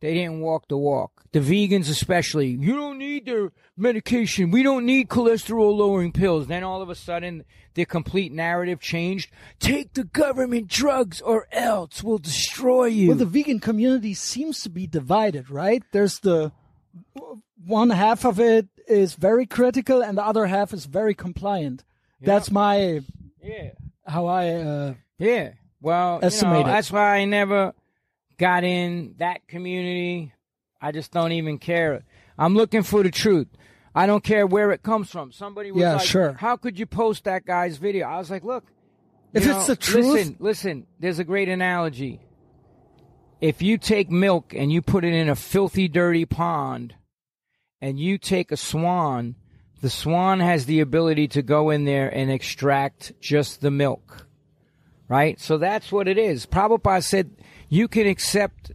they didn't walk the walk. The vegans, especially, you don't need their medication. We don't need cholesterol lowering pills. Then all of a sudden, the complete narrative changed. Take the government drugs or else we'll destroy you. Well, the vegan community seems to be divided, right? There's the one half of it is very critical, and the other half is very compliant. That's my yeah. How I. Uh, Yeah. Well, you know, that's why I never got in that community. I just don't even care. I'm looking for the truth. I don't care where it comes from. Somebody was Yeah, like, sure. "How could you post that guy's video?" I was like, "Look, If you it's the truth- listen, listen. There's a great analogy. If you take milk and you put it in a filthy, dirty pond, and you take a swan, the swan has the ability to go in there and extract just the milk right? So that's what it is. Prabhupada said you can accept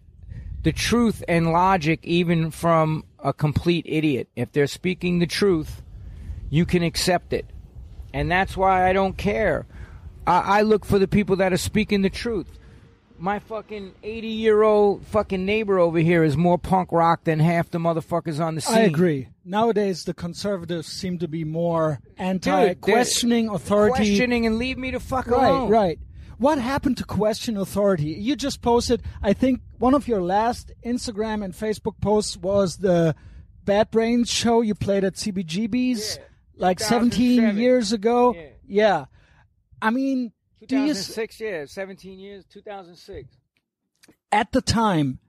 the truth and logic even from a complete idiot. If they're speaking the truth, you can accept it. And that's why I don't care. I, I look for the people that are speaking the truth. My fucking 80 year old fucking neighbor over here is more punk rock than half the motherfuckers on the scene. I agree. Nowadays, the conservatives seem to be more anti questioning authority. Questioning and leave me the fuck Right, alone. right. right. What happened to question authority? You just posted, I think one of your last Instagram and Facebook posts was the Bad Brains show you played at CBGB's Yeah, like 17 years ago. Yeah. Yeah. I mean, do you, 2006, yeah, 17 years, 2006. at the time,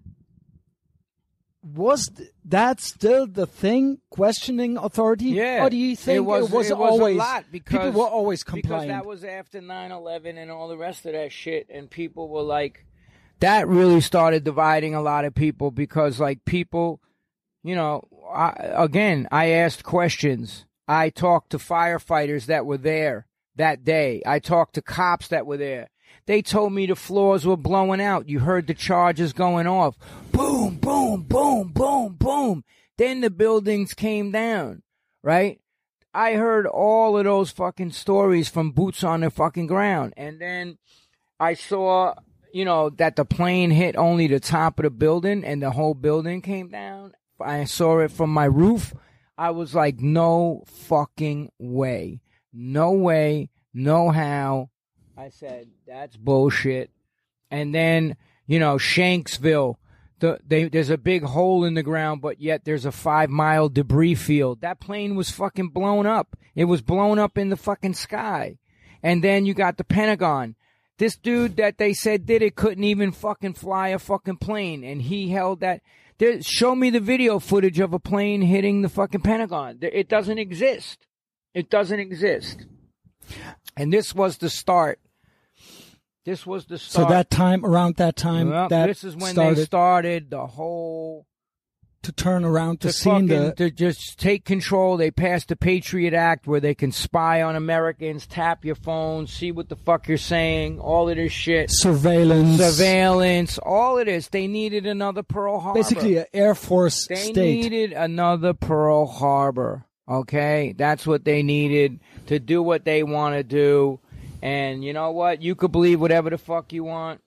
was that still the thing, questioning authority? Yeah. Or do you think it was, it was it was always, a lot because people were always because that was after 9/11 and all the rest of that shit, and people were like, that really started dividing a lot of people because like people, you know, I, again, I asked questions. I talked to firefighters that were there that day. I talked to cops that were there. They told me the floors were blowing out. You heard the charges going off. Boom, boom, boom, boom, boom. Then the buildings came down, right? I heard all of those fucking stories from boots on the fucking ground. And then I saw you know, that the plane hit only the top of the building and the whole building came down. I saw it from my roof. I was like, no fucking way. No way. No how. I said, that's bullshit. And then, you know, Shanksville, the, they, there's a big hole in the ground, but yet there's a five mile debris field. That plane was fucking blown up. It was blown up in the fucking sky. And then you got the Pentagon. This dude that they said did it couldn't even fucking fly a fucking plane, and he held that. There, show me the video footage of a plane hitting the fucking Pentagon. It doesn't exist. It doesn't exist. And this was the start. This was the start. So that time, around that time, Well, that this is when started they started the whole to turn around to to fucking, the to just take control. They passed the Patriot Act where they can spy on Americans, tap your phone, see what the fuck you're saying, all of this shit. surveillance, Surveillance, all of this. They needed another Pearl Harbor. basically an Air Force they state. needed another Pearl Harbor. Okay, that's what they needed to do what they want to do. And you know what? You could believe whatever the fuck you want.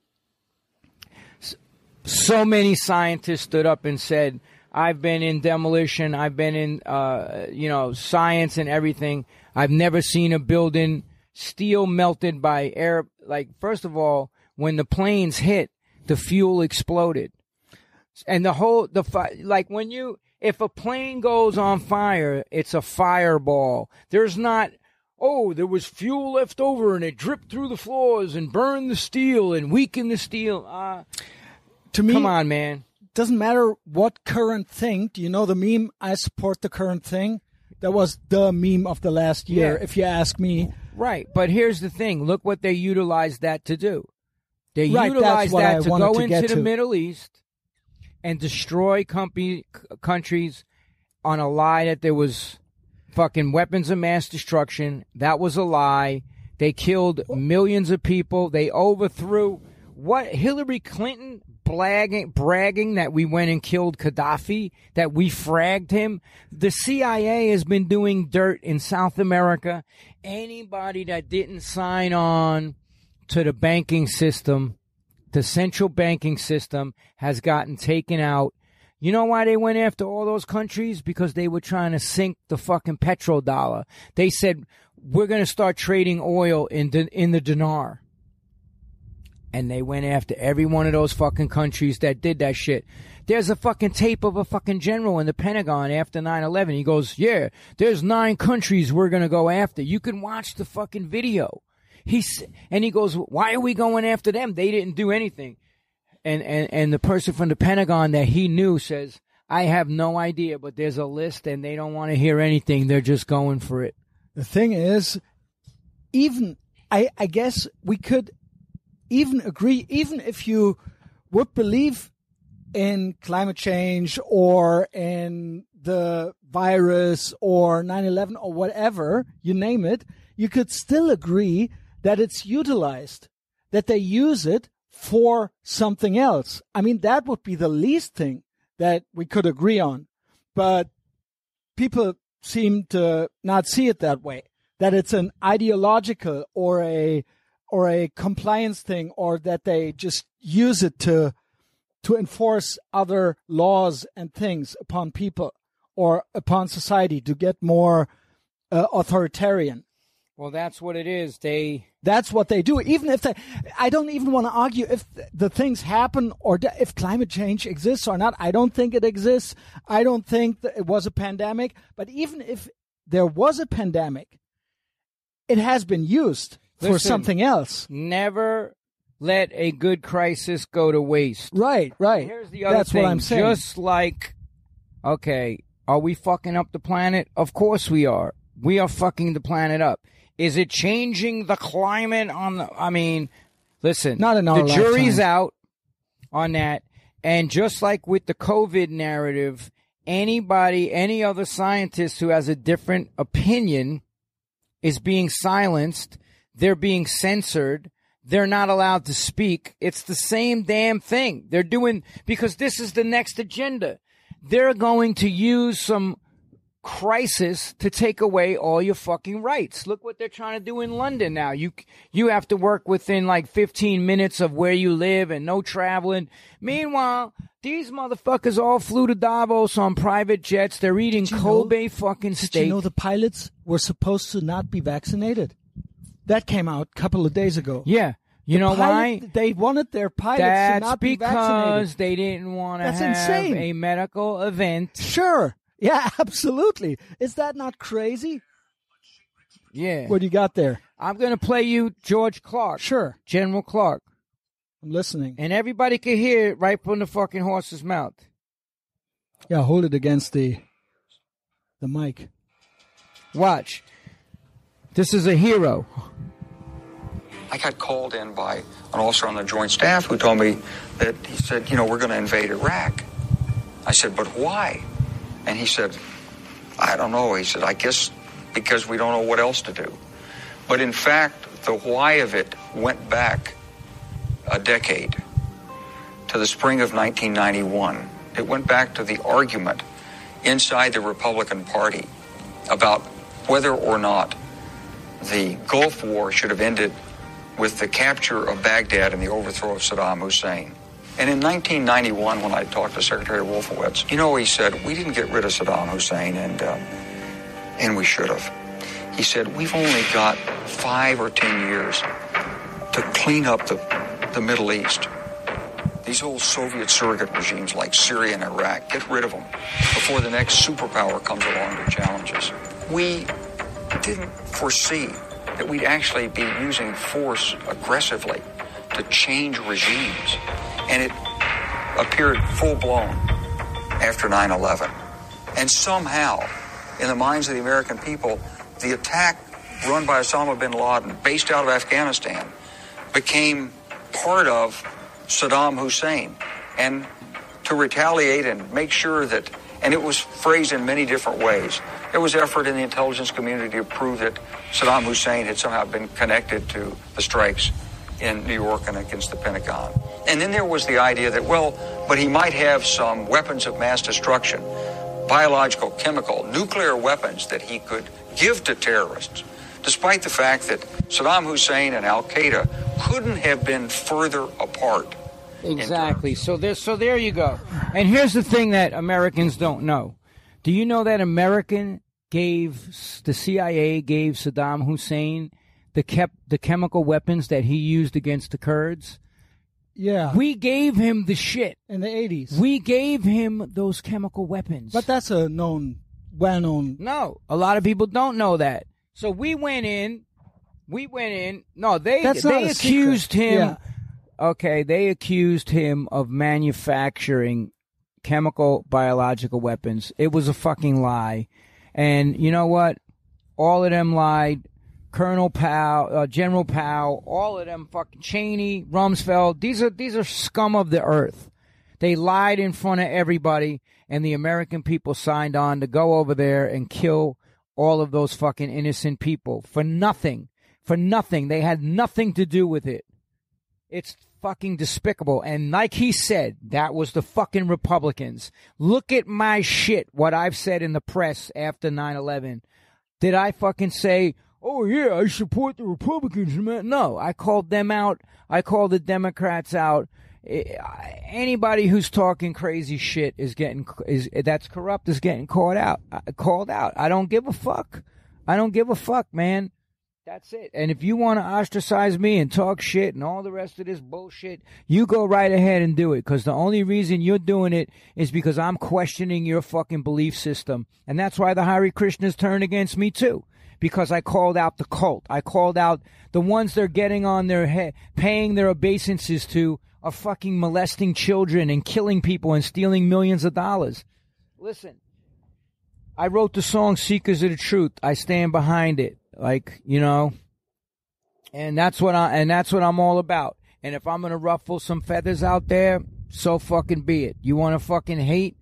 So many scientists stood up and said, "I've been in demolition. I've been in, uh, you know, science and everything. I've never seen a building steel melted by air. Like, first of all, when the planes hit, the fuel exploded." and the whole the like when you if a plane goes on fire it's a fireball there's not oh there was fuel left over and it dripped through the floors and burned the steel and weakened the steel uh to me, come on man doesn't matter what current thing. Do you know the meme? I support the current thing. That was the meme of the last year, Yeah. if you ask me. right but here's the thing look what they utilized that to do they Right, utilized I that to go to into the to. middle east and destroy company, countries on a lie that there was fucking weapons of mass destruction. That was a lie. They killed millions of people. They overthrew what Hillary Clinton bragging, bragging that we went and killed Gaddafi, that we fragged him. The CIA has been doing dirt in South America. Anybody that didn't sign on to the banking system the central banking system has gotten taken out. You know why they went after all those countries? Because they were trying to sink the fucking petrodollar. They said we're going to start trading oil in the, in the dinar. And they went after every one of those fucking countries that did that shit. There's a fucking tape of a fucking general in the Pentagon after 9/11. He goes, "Yeah, there's nine countries we're going to go after. You can watch the fucking video." He's and he goes, "Why are we going after them? They didn't do anything." And and and the person from the Pentagon that he knew says, "I have no idea, but there's a list, and they don't want to hear anything. They're just going for it." The thing is, even I, I guess we could even agree, even if you would believe in climate change or in the virus or 9/11 or whatever you name it, you could still agree that it's utilized, that they use it for something else. I mean, that would be the least thing that we could agree on. But people seem to not see it that way that it's an ideological or a or a compliance thing or that they just use it to to enforce other laws and things upon people or upon society to get more uh, authoritarian Well, that's what it is. They that's what they do even if they i don't even want to argue if the things happen or if climate change exists or not i don't think it exists i don't think that it was a pandemic but even if there was a pandemic it has been used for something else never let a good crisis go to waste. right right Here's the other that's thing. what i'm saying Just like, okay, are we fucking up the planet? Of course we are. We are fucking the planet up. Is it changing the climate on the? I mean, listen, Not in our the jury's out on that. And just like with the COVID narrative, anybody, any other scientist who has a different opinion is being silenced. They're being censored. They're not allowed to speak. It's the same damn thing. They're doing, because this is the next agenda. They're going to use some crisis to take away all your fucking rights. Look what they're trying to do in London now. You you have to work within like 15 minutes of where you live and no traveling. Meanwhile, these motherfuckers all flew to Davos on private jets. They're eating Did you know- Kobe fucking Did steak. you know the pilots were supposed to not be vaccinated? That came out a couple of days ago. yeah. You know Pilot- why? They wanted their pilots to That's not be because they didn't want to That's have insane. a medical event. Sure. Yeah, absolutely. Is that not crazy? Yeah. What do you got there? I'm going to play you George Clark, Sure. General Clark. I'm listening. And everybody can hear it right from the fucking horse's mouth. Yeah, hold it against the the mic. Watch. This is a hero. I got called in by an officer on the Joint Staff who told me that he said, you know, we're going to invade Iraq. I said, but why? And he said, I don't know. He said, I guess because we don't know what else to do. But in fact, the why of it went back a decade to the spring of 1991. It went back to the argument inside the Republican Party about whether or not the Gulf War should have ended with the capture of Baghdad and the overthrow of Saddam Hussein. And in 1991, when I talked to Secretary Wolfowitz, you know, he said, we didn't get rid of Saddam Hussein, and, uh, and we should have. He said, we've only got five or ten years to clean up the, the Middle East. These old Soviet surrogate regimes like Syria and Iraq, get rid of them before the next superpower comes along to challenge us. We didn't foresee that we'd actually be using force aggressively to change regimes. And it appeared full blown after 9 11. And somehow, in the minds of the American people, the attack run by Osama bin Laden, based out of Afghanistan, became part of Saddam Hussein. And to retaliate and make sure that, and it was phrased in many different ways. There was effort in the intelligence community to prove that Saddam Hussein had somehow been connected to the strikes in New York and against the Pentagon. And then there was the idea that, well, but he might have some weapons of mass destruction, biological, chemical, nuclear weapons that he could give to terrorists, despite the fact that Saddam Hussein and Al Qaeda couldn't have been further apart. Exactly. So there, so there you go. And here's the thing that Americans don't know. Do you know that American gave the CIA gave Saddam Hussein the kept the chemical weapons that he used against the Kurds? Yeah. We gave him the shit. in the 80s. We gave him those chemical weapons. but that's a known, well known. no, a lot of people don't know that. So we went in. We went in. No, they That's they accused secret. him. Yeah. Okay, they accused him of manufacturing chemical biological weapons. It was a fucking lie. And you know what? All of them lied. Colonel Powell, uh, General Powell, all of them fucking Cheney, Rumsfeld. These are these are scum of the earth. They lied in front of everybody, and the American people signed on to go over there and kill all of those fucking innocent people for nothing. For nothing. They had nothing to do with it. It's fucking despicable. And like he said, that was the fucking Republicans. Look at my shit, what I've said in the press after 9 11. Did I fucking say, oh yeah, I support the Republicans, man? No, I called them out. I called the Democrats out. Eh, Anybody who's talking crazy shit is getting is that's corrupt is getting called out. uh, Called out. I don't give a fuck. I don't give a fuck, man. That's it. And if you want to ostracize me and talk shit and all the rest of this bullshit, you go right ahead and do it. Because the only reason you're doing it is because I'm questioning your fucking belief system. And that's why the Hare Krishnas turned against me too. Because I called out the cult. I called out the ones they're getting on their head, paying their obeisances to are fucking molesting children and killing people and stealing millions of dollars. Listen, I wrote the song Seekers of the Truth. I stand behind it. Like, you know, and that's what I and that's what I'm all about. And if I'm gonna ruffle some feathers out there, so fucking be it. You wanna fucking hate?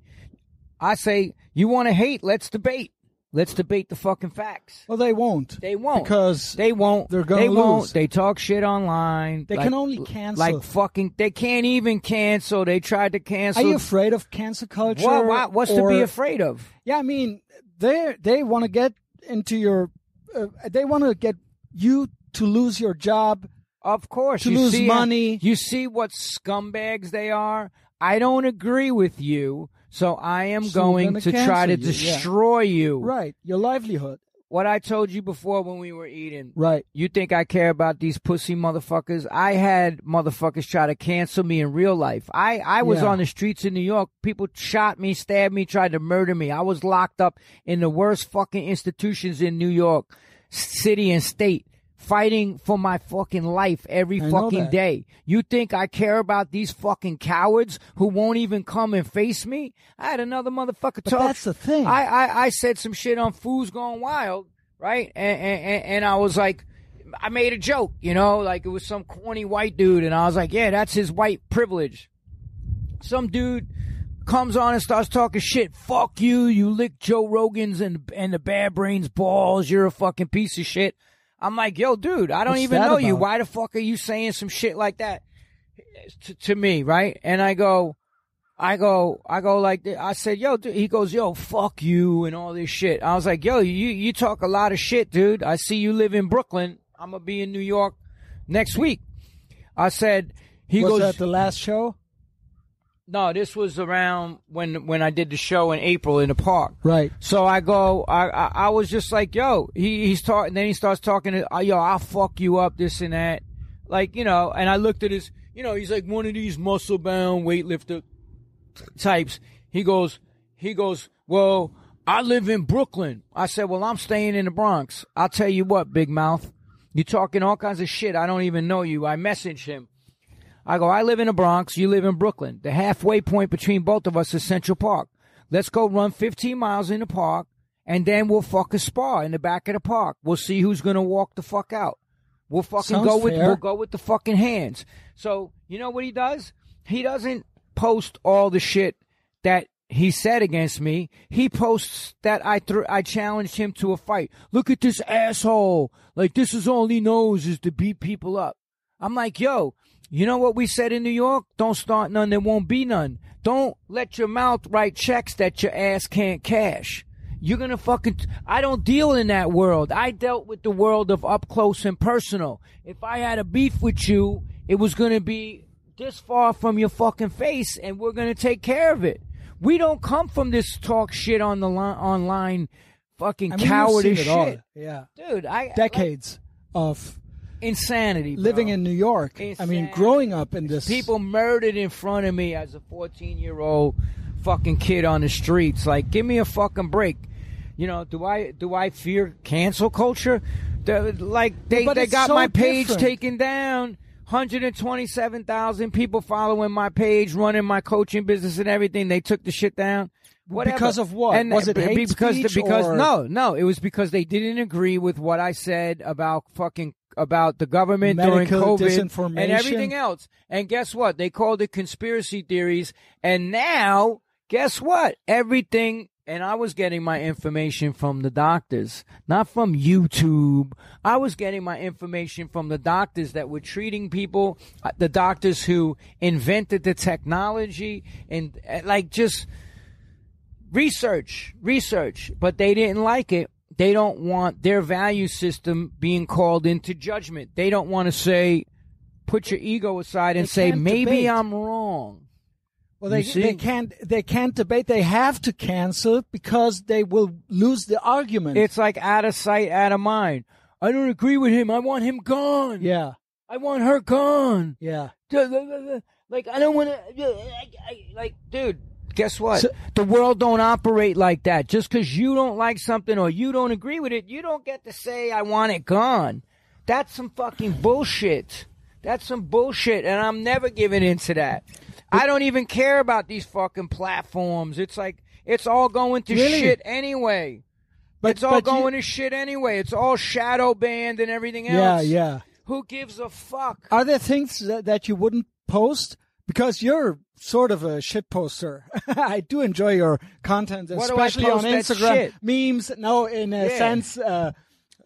I say you wanna hate, let's debate. Let's debate the fucking facts. Well, they won't. They won't because They won't. They're gonna They won't. lose. They talk shit online. They Like- can only cancel. Like fucking. They can't even cancel. They tried to cancel. Are you afraid of cancel culture? What, what, what's to be afraid of? Yeah, I mean, they they want to get into your. Uh, they want to get you to lose your job. Of course, To you lose see, money. You see what scumbags they are. I don't agree with you, so I am So going gonna try to you, yeah. destroy you. Right, your livelihood. What I told you before when we were eating. Right. You think I care about these pussy motherfuckers? I had motherfuckers try to cancel me in real life. I, I was Yeah. on the streets in New York. People shot me, stabbed me, tried to murder me. I was locked up in the worst fucking institutions in New York City and state, fighting for my fucking life every I fucking day. You think I care about these fucking cowards who won't even come and face me? I had another motherfucker But talk. that's the thing. I, I, I said some shit on Fools Gone Wild, right? And, and, and- and I was like, I made a joke, you know, like it was some corny white dude, and I was like, yeah, that's his white privilege. Some dude comes on and starts talking shit. Fuck you, you lick Joe Rogan's and and the Bad Brains balls. You're a fucking piece of shit. I'm like, yo, dude, I don't What's even know you. Why the fuck are you saying some shit like that to, to me, right? And I go, I go, I go like this. I said, yo, dude. He goes, yo, fuck you and all this shit. I was like, yo, you, you talk a lot of shit, dude. I see you live in Brooklyn. I'm going to be in New York next week. I said, he was goes, that the last show? No, this was around when, when I did the show in April in the park. Right. So I go, I, I, I was just like, yo, he, he's talking, then he starts talking to, uh, yo, I'll fuck you up, this and that. Like, you know, and I looked at his, you know, he's like one of these muscle bound weightlifter types. He goes, he goes, well, I live in Brooklyn. I said, well, I'm staying in the Bronx. I'll tell you what, big mouth. You're talking all kinds of shit. I don't even know you. I messaged him. I go, I live in the Bronx. You live in Brooklyn. The halfway point between both of us is Central Park. Let's go run 15 miles in the park and then we'll fuck a spa in the back of the park. We'll see who's going to walk the fuck out. We'll fucking Sounds go with, fair. we'll go with the fucking hands. So, you know what he does? He doesn't post all the shit that he said against me. He posts that I threw, I challenged him to a fight. Look at this asshole. Like this is all he knows is to beat people up. I'm like, yo, you know what we said in New York? Don't start none, there won't be none. Don't let your mouth write checks that your ass can't cash. You're gonna fucking. I don't deal in that world. I dealt with the world of up close and personal. If I had a beef with you, it was gonna be this far from your fucking face, and we're gonna take care of it. We don't come from this talk shit on the line, online, fucking I mean, seen all. Yeah. dude. I like, Decades of insanity, bro. living in New York. I mean, growing up in this. people murdered in front of me as a 14 year old fucking kid on the streets like give me a fucking break you know do i do i fear cancel culture The- like they, But they got so my page different. taken down 127,000 people following my page running my coaching business and everything they took the shit down Whatever. Because of what? And Was it hate because speech because or- no no it was because they didn't agree with what I said about fucking about the government Medical during COVID and everything else. And guess what? They called it conspiracy theories. And now, guess what? Everything. And I was getting my information from the doctors, not from YouTube. I was getting my information from the doctors that were treating people, uh, the doctors who invented the technology, and uh, like just research, research, but they didn't like it. They don't want their value system being called into judgment. They don't want to say, put your ego aside and say, maybe debate. I'm wrong. Well, they, they can't they can't debate. They have to cancel because they will lose the argument. It's like out of sight, out of mind. I don't agree with him. I want him gone. yeah, I want her gone. yeah. Like I don't want to. Like, dude, guess what? So- the world don't operate like that. Just because you don't like something or you don't agree with it, you don't get to say I want it gone. That's some fucking bullshit. That's some bullshit, and I'm never giving into that. I don't even care about these fucking platforms. It's like it's all going to Really? shit anyway. But it's all but you- going to shit anyway. It's all shadow banned and everything else. yeah, yeah. Who gives a fuck? Are there things that, that you wouldn't post because you're sort of a shit poster. I do enjoy your content, What especially on Instagram. Memes, no, in a Yeah. sense, uh,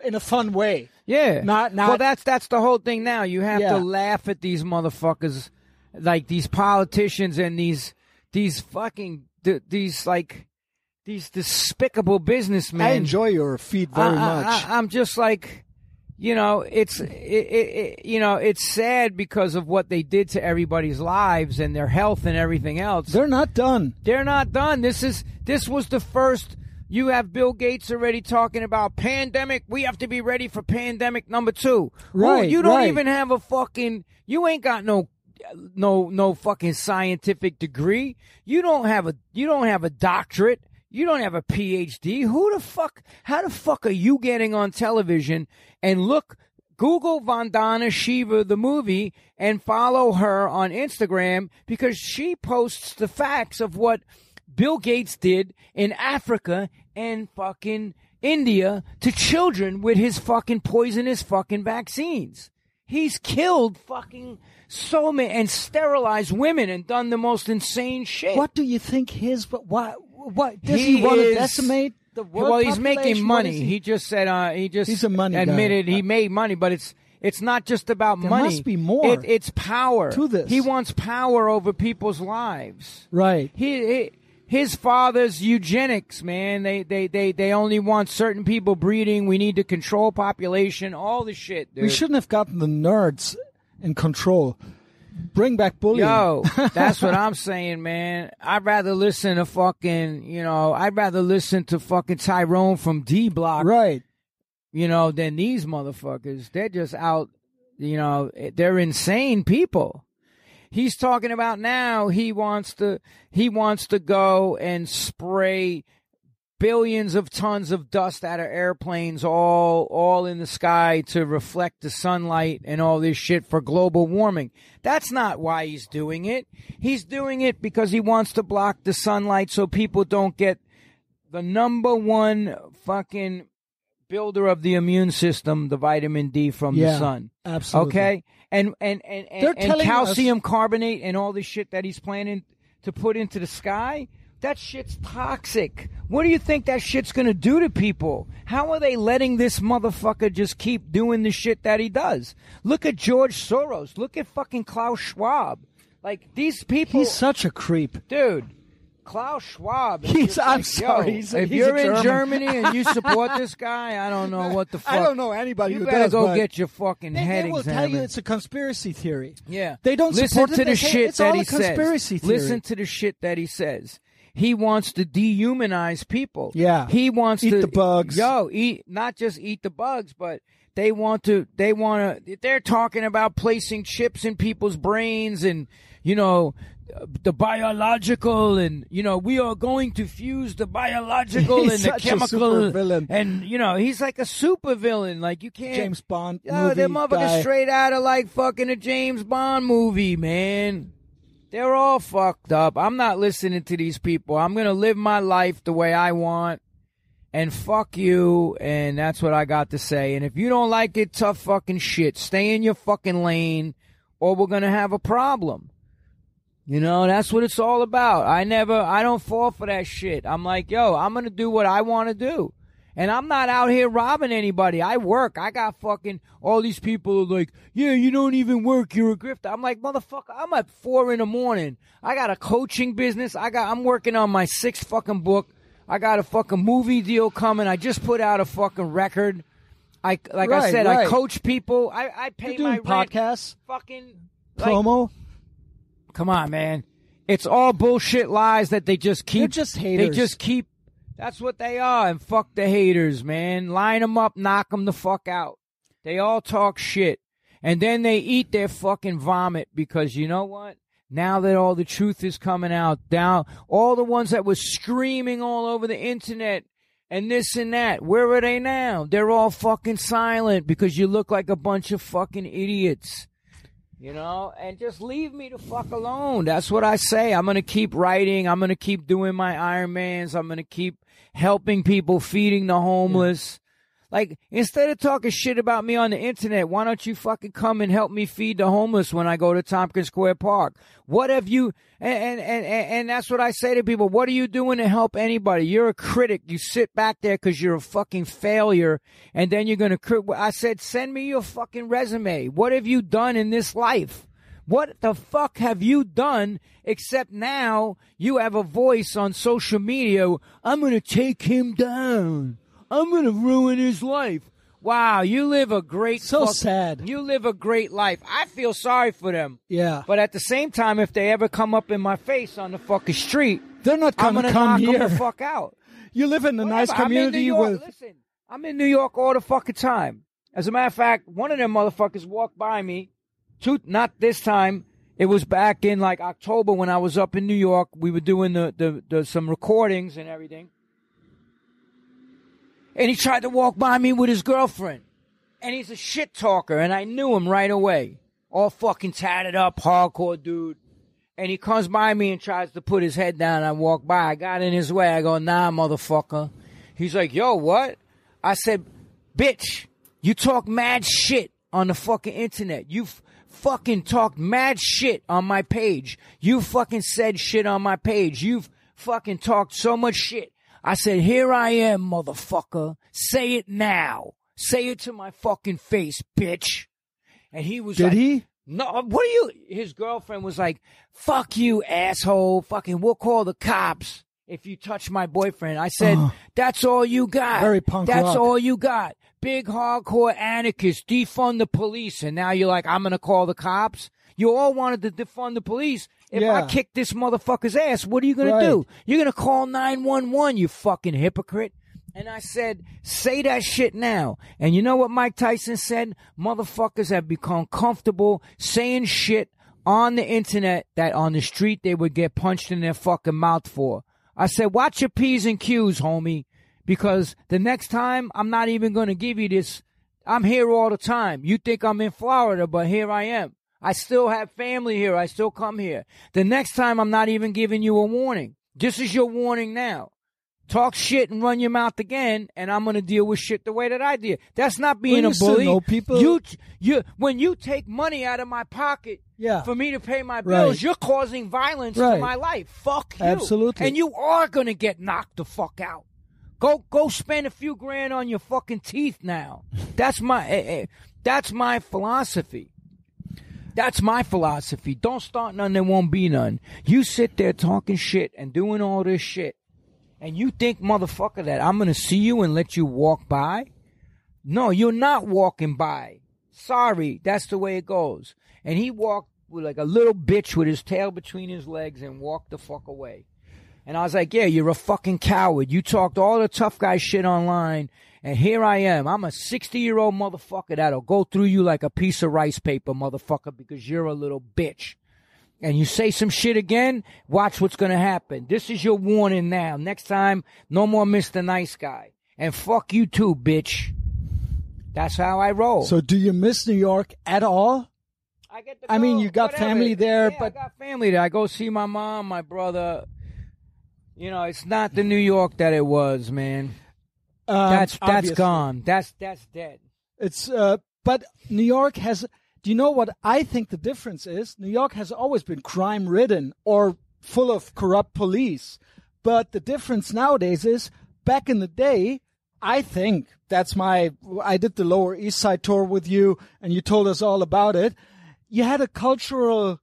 in a fun way. Yeah. Not- not- well, that's that's the whole thing now. You have Yeah. to laugh at these motherfuckers, like these politicians and these these fucking th- these like these despicable businessmen. I enjoy your feed very I- much. I, am just like, you know, it's it, it, you know, it's sad because of what they did to everybody's lives and their health and everything else. They're not done. They're not done. This is this was the first. You have Bill Gates already talking about pandemic. We have to be ready for pandemic number two. Who- Right, you don't right. even have a fucking. You ain't got no, no, no fucking scientific degree. You don't have a. You don't have a doctorate. You don't have a PhD. Who the fuck? How the fuck are you getting on television and look? Google Vandana Shiva the movie and follow her on Instagram because she posts the facts of what Bill Gates did in Africa and fucking India to children with his fucking poisonous fucking vaccines. He's killed fucking so many and sterilized women and done the most insane shit. What do you think his? But what? What does he, He want to decimate the world? well, he's making money. He? he? just said uh, he just He's a money guy. admitted he made money, but it's it's not just about There money. must be more It, it's power to this. He wants power over people's lives. right. He, he his father's eugenics, man. They they they they only want certain people breeding. We need to control population. All the shit, dude. We shouldn't have gotten the nerds in control. Bring back bullying. Yo, that's what I'm saying, man. I'd rather listen to fucking, you know, I'd rather listen to fucking Tyrone from D Block, right. you know, than these motherfuckers. They're just out, you know, they're insane people. He's talking about now he wants to he wants to go and spray billions of tons of dust out of airplanes all all in the sky to reflect the sunlight and all this shit for global warming. That's not why he's doing it. He's doing it because he wants to block the sunlight so people don't get the number one fucking builder of the immune system, the vitamin D from Yeah, the sun. Absolutely. Okay? And and and, and, and calcium carbonate and all this shit that he's planning to put into the sky, that shit's toxic. What do you think that shit's gonna do to people? How are they letting this motherfucker just keep doing the shit that he does? Look at George Soros. Look at fucking Klaus Schwab. Like these people He's such a creep. dude. Klaus Schwab. He's- I'm like, sorry, he's a- if you're in German. Germany and you support this guy, I don't know what the fuck. I don't know anybody You who better does, go get your fucking They, head they will tell you it's a conspiracy theory. Yeah. They don't listen support to the shit it's that all he a conspiracy says. theory. Listen to the shit that he says. He wants to dehumanize people. Yeah. He wants Eat to eat the bugs. Yo, eat not just eat the bugs, but they want to they want to they're talking about placing chips in people's brains and you know the biological and you know we are going to fuse the biological and the such a chemical supervillain. and you know he's like a super villain like you can't James Bond Yo, movie that motherfucker guy. straight out of like fucking a James Bond movie, man. They're all fucked up. I'm not listening to these people. I'm gonna live my life the way I want. And fuck you, and that's what I got to say. And if you don't like it, tough fucking shit. Stay in your fucking lane, or we're gonna have a problem. You know, that's what it's all about. I never, I don't fall for that shit. I'm like, yo, I'm gonna do what I want to do. And I'm not out here robbing anybody. I work. I got fucking all these people are like, yeah, you don't even work. You're a grifter. I'm like, motherfucker, I'm at four in the morning. I got a coaching business. I got, I'm working on my sixth fucking book. I got a fucking movie deal coming. I just put out a fucking record. I, like I Right, said, I coach people. I, I pay You're my doing rent. podcasts, Fucking like, promo. Come on, man. It's all bullshit lies that they just keep. They're just haters. They just keep. That's what they are. And fuck the haters, man. Line them up, knock them the fuck out. They all talk shit. And then they eat their fucking vomit because you know what? Now that all the truth is coming out, now all the ones that were screaming all over the internet and this and that, where are they now? They're all fucking silent because you look like a bunch of fucking idiots you know, and just leave me the fuck alone. That's what I say. I'm gonna keep writing. I'm gonna keep doing my Iron Ironmans. I'm gonna keep helping people, feeding the homeless. Like, instead of talking shit about me on the internet, why don't you fucking come and help me feed the homeless when I go to Tompkins Square Park? What have you, and, and, and, and that's what I say to people. What are you doing to help anybody? You're a critic. You sit back there because you're a fucking failure. And then you're going to, I said, send me your fucking resume. What have you done in this life? What the fuck have you done except now you have a voice on social media? I'm going to take him down. I'm gonna ruin his life. Wow, you live a great So fuck- sad. You live a great life. I feel sorry for them. Yeah. But at the same time, if they ever come up in my face on the fucking street, They're not I'm gonna come knock them here. the fuck out. You live in a nice Whatever. I'm in New community York. with. Listen, I'm in New York all the fucking time. As a matter of fact, one of them motherfuckers walked by me. Two, not this time. It was back in like October when I was up in New York. We were doing the, the, the some recordings and everything. And he tried to walk by me with his girlfriend. And he's a shit talker, and I knew him right away. All fucking tatted up, hardcore dude. And he comes by me and tries to put his head down. I walk by. I got in his way. I go, nah, motherfucker. He's like, yo, what? I said, bitch, you talk mad shit on the fucking internet. You f- fucking talked mad shit on my page. You fucking said shit on my page. You've fucking talked so much shit. I said, here I am, motherfucker. Say it now. Say it to my fucking face, bitch. And he was Did like, he? no, what are you? His girlfriend was like, fuck you, asshole. Fucking, we'll call the cops if you touch my boyfriend. I said, Ugh. that's all you got. Very punk That's rock. all you got. Big hardcore anarchist, defund the police. And now you're like, I'm going to call the cops. You all wanted to defund the police. If I kick this motherfucker's ass, what are you going Right. to do? You're going to call 911, you fucking hypocrite. And I said, say that shit now. And you know what Mike Tyson said? Motherfuckers have become comfortable saying shit on the internet that on the street they would get punched in their fucking mouth for. I said, watch your P's and Q's, homie, because the next time I'm not even going to give you this. I'm here all the time. You think I'm in Florida, but here I am. I still have family here. I still come here. The next time I'm not even giving you a warning. This is your warning now talk shit and run your mouth again, and I'm gonna deal with shit the way that I did. That's not being you a bully. know people- You, you, when you take money out of my pocket Yeah. for me to pay my bills, Right. you're causing violence Right. to my life. Fuck you. Absolutely. And you are gonna get knocked the fuck out. Go, go spend a few grand on your fucking teeth now. That's my, eh, eh, that's my philosophy. That's my philosophy. Don't start none, there won't be none. You sit there talking shit and doing all this shit, and you think, motherfucker, that I'm gonna see you and let you walk by? No, you're not walking by. Sorry, that's the way it goes. And he walked like a little bitch with his tail between his legs and walked the fuck away. And I was like, yeah, you're a fucking coward. You talked all the tough guy shit online, and here I am. I'm a 60 year old motherfucker that'll go through you like a piece of rice paper, motherfucker, because you're a little bitch. And you say some shit again, watch what's gonna happen. This is your warning now. Next time, no more Mr. Nice Guy. And fuck you too, bitch. That's how I roll. So, do you miss New York at all? I get to I mean, you got whatever. family there, Yeah, but- I got family there. I go see my mom, my brother. You know, it's not the New York that it was, man. Um, That's that's obviously. gone. That's that's dead. It's uh, but New York has. Do you know what I think the difference is? New York has always been crime ridden or full of corrupt police, but the difference nowadays is back in the day. I think that's my. I did the Lower East Side tour with you, and you told us all about it. You had a cultural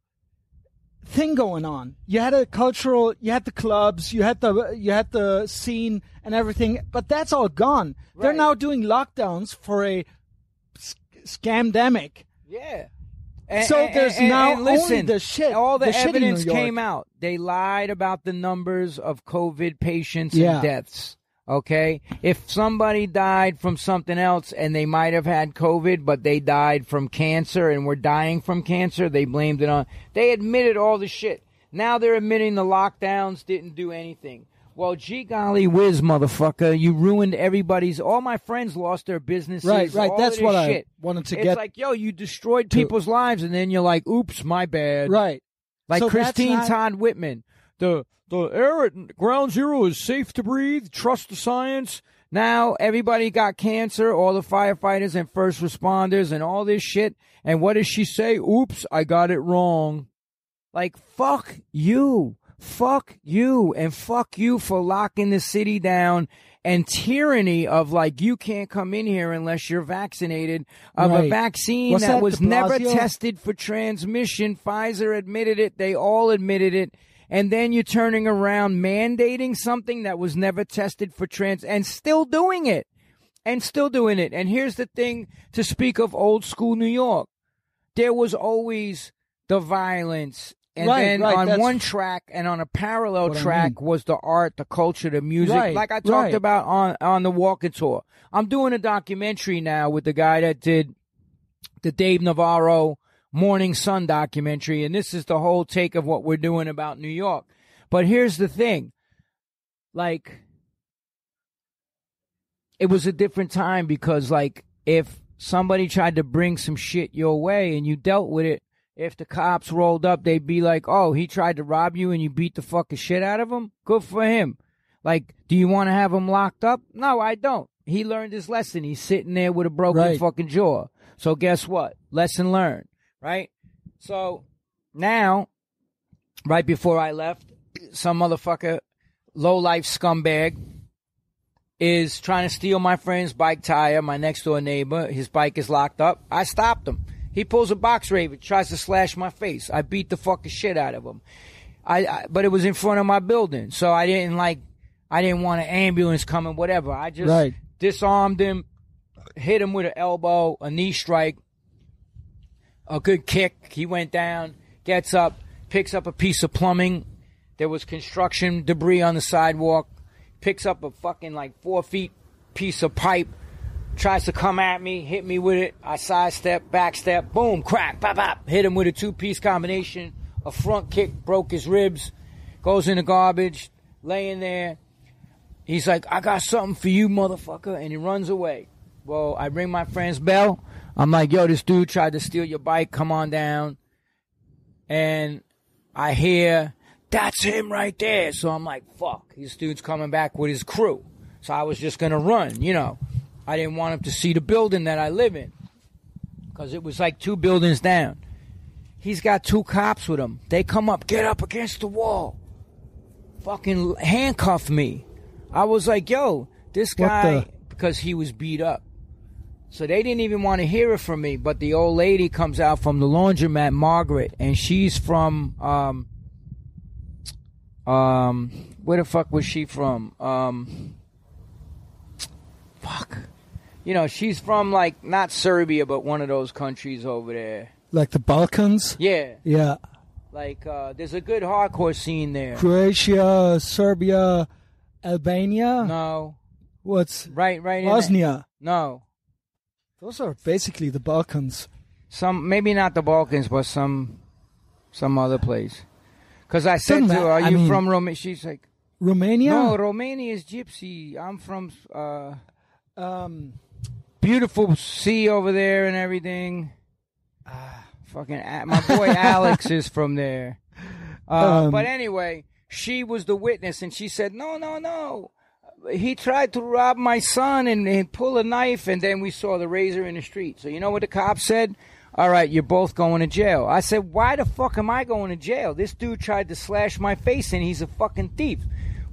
thing going on. You had a cultural, you had the clubs, you had the you had the scene and everything, but that's all gone. They're now doing lockdowns for a s- scamdemic. Yeah. And, So and- there's and- now listen, only the shit- All the, the evidence came out. They lied about the numbers of COVID patients Yeah. and deaths. Okay, if somebody died from something else and they might have had COVID, but they died from cancer and were dying from cancer, they blamed it on. They admitted all the shit. Now they're admitting the lockdowns didn't do anything. Well, gee golly whiz, motherfucker, you ruined everybody's. All my friends lost their businesses. Right, right, all that's what I wanted to it's get It's like, yo, you destroyed to. people's lives, and then you're like, oops, my bad. Right. Like So Christine not- Todd Whitman. The the air at ground zero is safe to breathe. Trust the science. Now everybody got cancer, all the firefighters and first responders and all this shit. And what does she say? Oops, I got it wrong. Like, fuck you. Fuck you. And fuck you for locking the city down and tyranny of like, you can't come in here unless you're vaccinated of a vaccine that, that, was never tested for transmission. Pfizer admitted it. They all admitted it. And then you're turning around mandating something that was never tested for trans and still doing it. And still doing it. And here's the thing to speak of old school New York. There was always the violence. And Right, then right, on one track and on a parallel what I track was the art, the culture, the music. Right, like I talked about on, on the walking tour. I'm doing a documentary now with the guy that did the Dave Navarro Mourning Son documentary, and this is the whole take of what we're doing about New York. But here's the thing like, it was a different time because, like, if somebody tried to bring some shit your way and you dealt with it, if the cops rolled up, they'd be like, oh, he tried to rob you and you beat the fucking shit out of him? Good for him. Like, do you want to have him locked up? No, I don't. He learned his lesson. He's sitting there with a broken Right. fucking jaw. So guess what? Lesson learned, right? So now, right before I left, some motherfucker, low life scumbag, is trying to steal my friend's bike tire. My next door neighbor, his bike is locked up. I stopped him. He pulls a box raven, tries to slash my face. I beat the fucking shit out of him. I, I but it was in front of my building, so I didn't like. I didn't want an ambulance coming, whatever. I just Right. disarmed him, hit him with an elbow, a knee strike, a good kick. He went down, gets up, picks up a piece of plumbing. There was construction debris on the sidewalk. Picks up a fucking like four feet piece of pipe. Tries to come at me, hit me with it. I sidestep, backstep, boom, crack, pop, pop. Hit him with a two piece combination. A front kick broke his ribs. Goes in the garbage, laying there. He's like, I got something for you, motherfucker. And he runs away. Well, I ring my friend's bell. I'm like, yo, this dude tried to steal your bike. Come on down. And I hear, that's him right there. So I'm like, fuck. This dude's coming back with his crew. So I was just going to run, you know. I didn't want him to see the building that I live in. Because it was like two buildings down. He's got two cops with him. They come up, get up against the wall. Fucking handcuff me. I was like, yo, this guy, because he was beat up. So they didn't even want to hear it from me. But the old lady comes out from the laundromat, Margaret, and she's from, um, um, where the fuck was she from? Um, fuck. You know, she's from like not Serbia, but one of those countries over there. Like the Balkans? Yeah, Yeah. like uh, there's a good hardcore scene there. Croatia, Serbia, Albania. No, What's right, right. in Bosnia? No, Those are basically the Balkans. some maybe not the Balkans, but some some other place. Because I said Doesn't to her, matter. "Are I you mean- from Romania?" She's like, Romania? "No, Romania is gypsy. I'm from uh, Um, beautiful sea over there and everything." Ah, fucking A- my boy Alex is from there. Uh, Um, but anyway, she was the witness, and she said, "No, no, no." He tried to rob my son and, and pull a knife, and then we saw the razor in the street. So you know what the cop said? All right, you're both going to jail. I said, why the fuck am I going to jail? This dude tried to slash my face, and he's a fucking thief.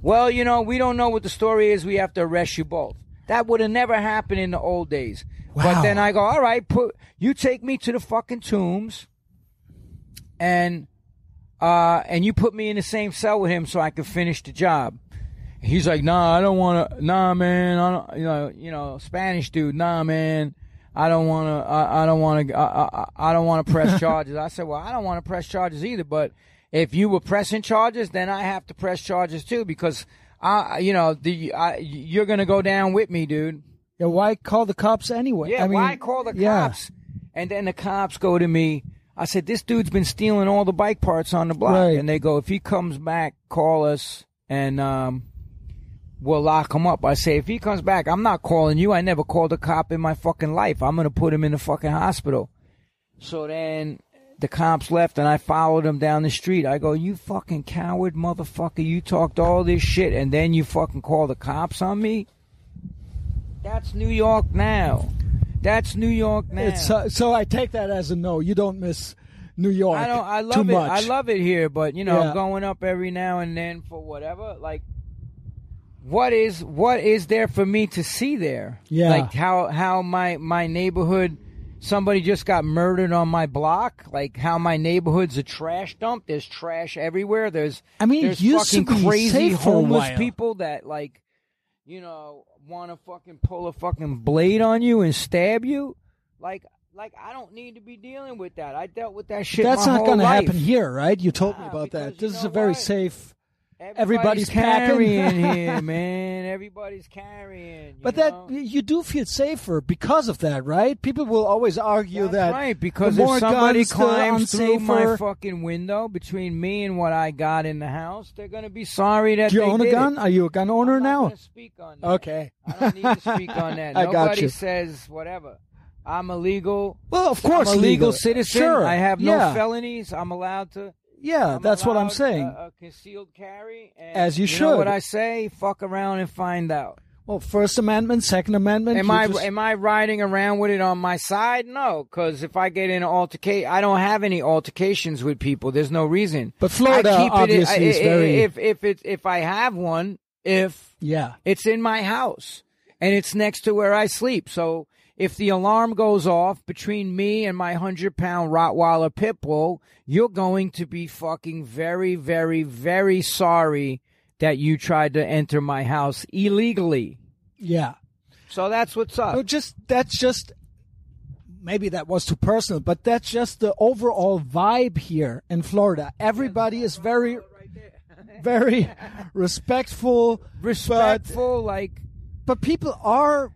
Well, you know, we don't know what the story is. We have to arrest you both. That would have never happened in the old days. Wow. But then I go, all right, put you take me to the fucking tombs, and uh, and you put me in the same cell with him so I could finish the job. He's like, nah, I don't want to. Nah, man, I don't. You know, you know, Spanish dude. Nah, man, I don't want to. I, I don't want to. I, I, I don't want to press charges. I said, well, I don't want to press charges either. But if you were pressing charges, then I have to press charges too because I, you know, the I, you're gonna go down with me, dude. yeah, why call the cops anyway? Yeah, I mean, why call the yeah. cops? And then the cops go to me. I said, this dude's been stealing all the bike parts on the block. Right. And they go, if he comes back, call us and um, we'll lock him up. I say, if he comes back, I'm not calling you. I never called a cop in my fucking life. I'm going to put him in the fucking hospital. So then the cops left and I followed him down the street. I go, you fucking coward motherfucker. You talked all this shit and then you fucking call the cops on me? that's New York now. That's New York now. It's uh, so I take that as a no. You don't miss New York. I don't. I too love it. much. I love it here, but you know, Yeah. going up every now and then for whatever. Like, what is what is there for me to see there? Yeah. Like how how my my neighborhood. Somebody just got murdered on my block. Like how my neighborhood's a trash dump. There's trash everywhere. There's I mean, there's it used to fucking be crazy safe for a homeless people that like, you know, want to fucking pull a fucking blade on you and stab you. Like, like I don't need to be dealing with that. I dealt with that shit. That's my not going to happen here, right? You told me about that. you This is a very what? safe. Everybody's Everybody's packing. carrying here, man. Everybody's carrying. you But that know? you do feel safer because of that, right? People will always argue That's that right, because if somebody climbs through my fucking window between me and what I got in the house, they're gonna be sorry that Do you they own a gun? It. Are you a gun owner now? speak on that. Okay. I don't need to speak on that. I got Nobody you. says whatever. I'm a legal. Well, of course, I'm a legal, legal. citizen. Sure. I have no Yeah. felonies. I'm allowed to. Yeah, I'm that's what I'm saying. A, a concealed carry. And As you know should. what I say? Fuck around and find out. well, First Amendment, Second Amendment. Am I just- am I riding around with it on my side? No, because if I get in an altercation, I don't have any altercations with people. There's no reason. But Florida I keep obviously it, is I- very- If if it if I have one, if yeah. it's in my house and it's next to where I sleep, so if the alarm goes off between me and my hundred pound Rottweiler pit bull, you're going to be fucking very, very, very sorry that you tried to enter my house illegally. Yeah. So that's what's up. No, just that's just maybe that was too personal, but that's just the overall vibe here in Florida. Everybody is very, very respectful, respectful, like but people are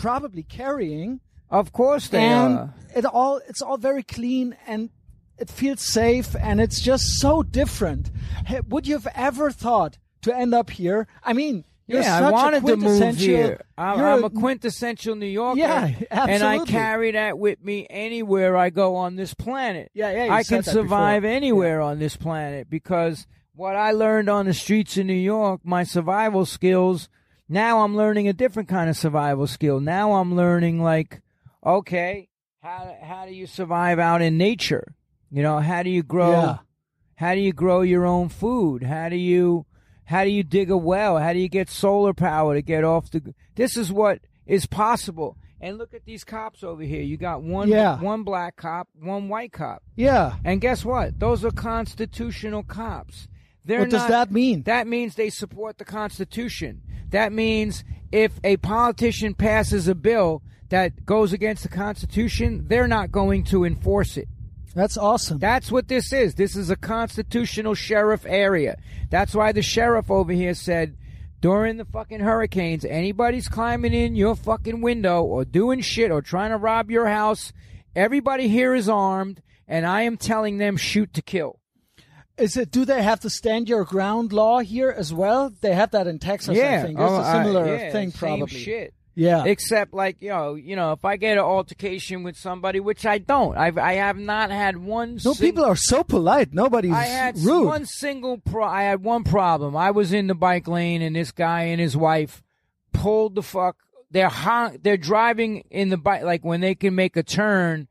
probably carrying, of course they and are. it all it's all very clean and it feels safe, and it's just so different. Hey, would you have ever thought to end up here? I mean. You're yeah, such I a wanted to move here. I'm, I'm a quintessential New Yorker. Yeah, And I carry that with me anywhere I go on this planet. Yeah, yeah, you I can survive before. anywhere on this planet because what I learned on the streets of New York, my survival skills, now I'm learning a different kind of survival skill. Now I'm learning like, okay, how how do you survive out in nature? You know, how do you grow Yeah. how do you grow your own food? How do you how do you dig a well? How do you get solar power to get off the This is what is possible. And look at these cops over here. You got one Yeah. one black cop, one white cop. Yeah. And guess what? Those are constitutional cops. They're What does not- that mean? That means they support the Constitution. That means if a politician passes a bill that goes against the Constitution, they're not going to enforce it. That's awesome. That's what this is. This is a constitutional sheriff area. That's why the sheriff over here said during the fucking hurricanes, anybody's climbing in your fucking window or doing shit or trying to rob your house, everybody here is armed, and I am telling them shoot to kill. Is it? Do they have the stand your ground law here as well? They have that in Texas, yeah, I think. It's oh, a I- similar yeah, thing, same probably. shit. Yeah. Except like you know, you know, if I get an altercation with somebody, which I don't, I've I have not had one. no, sing- people are so polite. Nobody's I had rude. one single pro. I had one problem. I was in the bike lane, and this guy and his wife pulled the fuck. They're hon- They're driving in the bike like when they can make a turn.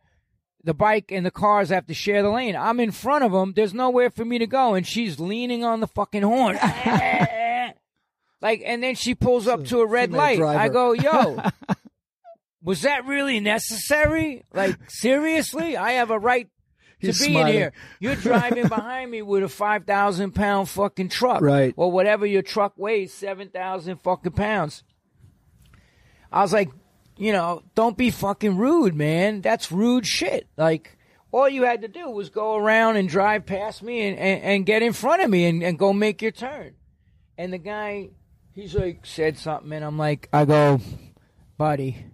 The bike and the cars have to share the lane. I'm in front of them. There's nowhere for me to go, and she's leaning on the fucking horn. like, and then she pulls up to a red light. driver. I go, yo. Was that really necessary? Like seriously, I have a right to He's be in here. You're driving behind me with a five thousand pound fucking truck, Right. Or whatever your truck weighs, seven thousand fucking pounds. I was like, you know, don't be fucking rude, man. That's rude shit. Like, all you had to do was go around and drive past me and, and, and get in front of me and, and go make your turn. And the guy, he's like, said something, and I'm like, I go, buddy,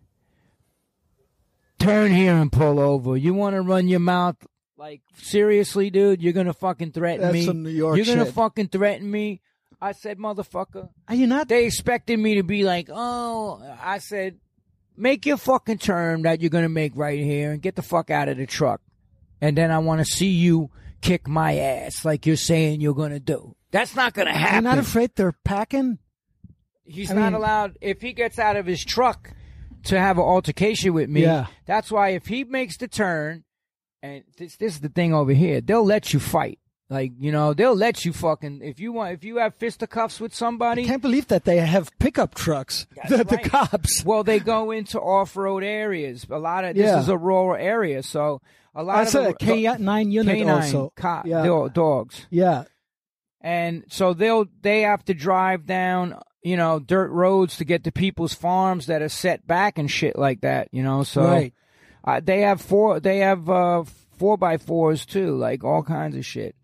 turn here and pull over. You want to run your mouth like seriously, dude? You're gonna fucking threaten That's me. some New York You're gonna fucking threaten me. I said, motherfucker. Are you not? They expected me to be like, oh, I said, make your fucking turn that you're gonna make right here and get the fuck out of the truck. And then I want to see you kick my ass like you're saying you're gonna do. That's not gonna happen. You're not afraid they're packing? he's I not mean- allowed if he gets out of his truck to have an altercation with me. Yeah. That's why if he makes the turn, and this this is the thing over here, they'll let you fight. Like you know, they'll let you fucking if you want if you have fisticuffs with somebody. I can't believe that they have pickup trucks. That's The, the cops. Well, they go into off-road areas. A lot of this Yeah. is a rural area, so a lot I of a K nine unit canine also. co- yeah. do- dogs. yeah. and so they'll they have to drive down you know dirt roads to get to people's farms that are set back and shit like that you know so Right. uh, they have four they have uh four by fours too like all kinds of shit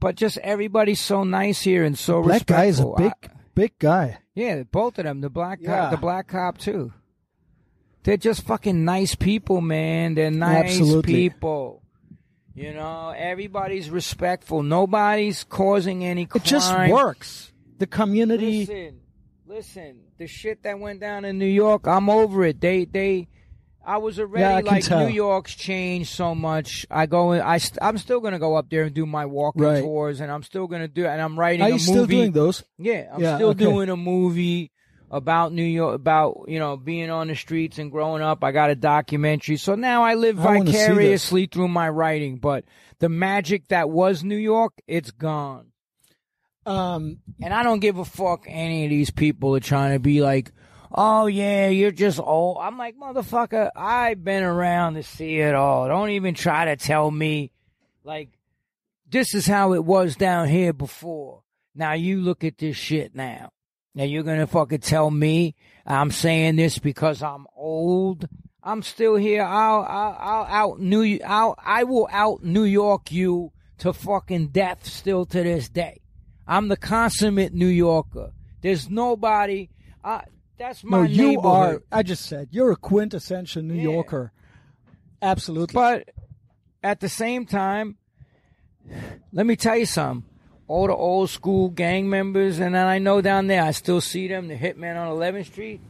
but just everybody's so nice here and so Black guy is a big, I- big guy. yeah both of them the black Yeah. cop the black cop too they're just fucking nice people man they're nice Absolutely. people you know everybody's respectful nobody's causing any crime It just works. The community. Listen, listen. The shit that went down in New York, I'm over it. They, they. I was already Yeah, I like tell. New York's changed so much. I go in. I, st- I'm still gonna go up there and do my walking Right. tours, and I'm still gonna do. And I'm writing Are a you movie. still doing those? Yeah, I'm Yeah, still okay. doing a movie about New York, about you know being on the streets and growing up. I got a documentary, so now I live I wanna see this. vicariously through my writing. But the magic that was New York, it's gone. Um, And I don't give a fuck any of these people are trying to be like, oh yeah, you're just old. I'm like, motherfucker, I've been around to see it all. Don't even try to tell me, like, this is how it was down here before. Now you look at this shit now. Now you're gonna fucking tell me I'm saying this because I'm old. I'm still here. I'll, I'll, I'll out New, I'll, I will out New York you to fucking death still to this day. I'm the consummate New Yorker. There's nobody. Uh, that's my no, you are. I just said you're a quintessential New Yeah. Yorker. Absolutely. But at the same time, let me tell you something. All the old school gang members, and then I know down there, I still see them, the hitman on 11th Street.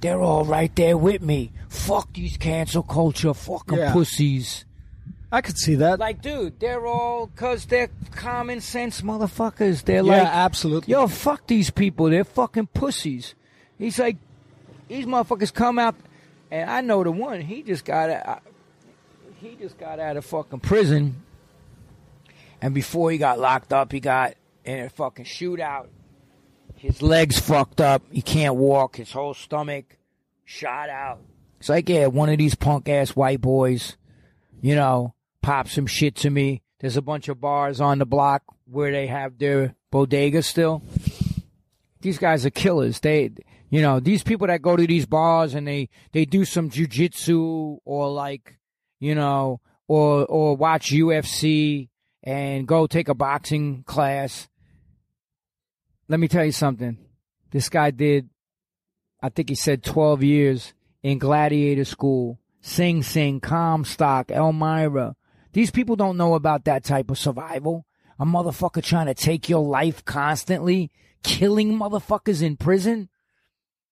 They're all right there with me. Fuck these cancel culture fucking Yeah. pussies. I could see that. Like, dude, they're all, cause they're common sense motherfuckers. They're yeah, like, absolutely. Yo, fuck these people. They're fucking pussies. He's like, these motherfuckers come out, and I know the one. He just got out. He just got out of fucking prison, and before he got locked up, he got in a fucking shootout. His legs fucked up. He can't walk. His whole stomach shot out. It's like, yeah, one of these punk ass white boys, you know, pop some shit to me. There's a bunch of bars on the block where they have their bodega still. These guys are killers. They, you know, these people that go to these bars and they they do some jujitsu or like, you know, or or watch UFC and go take a boxing class. Let me tell you something. This guy did, I think he said 12 years in gladiator school, Sing Sing, Comstock, Elmira. These people don't know about that type of survival. A motherfucker trying to take your life constantly, killing motherfuckers in prison.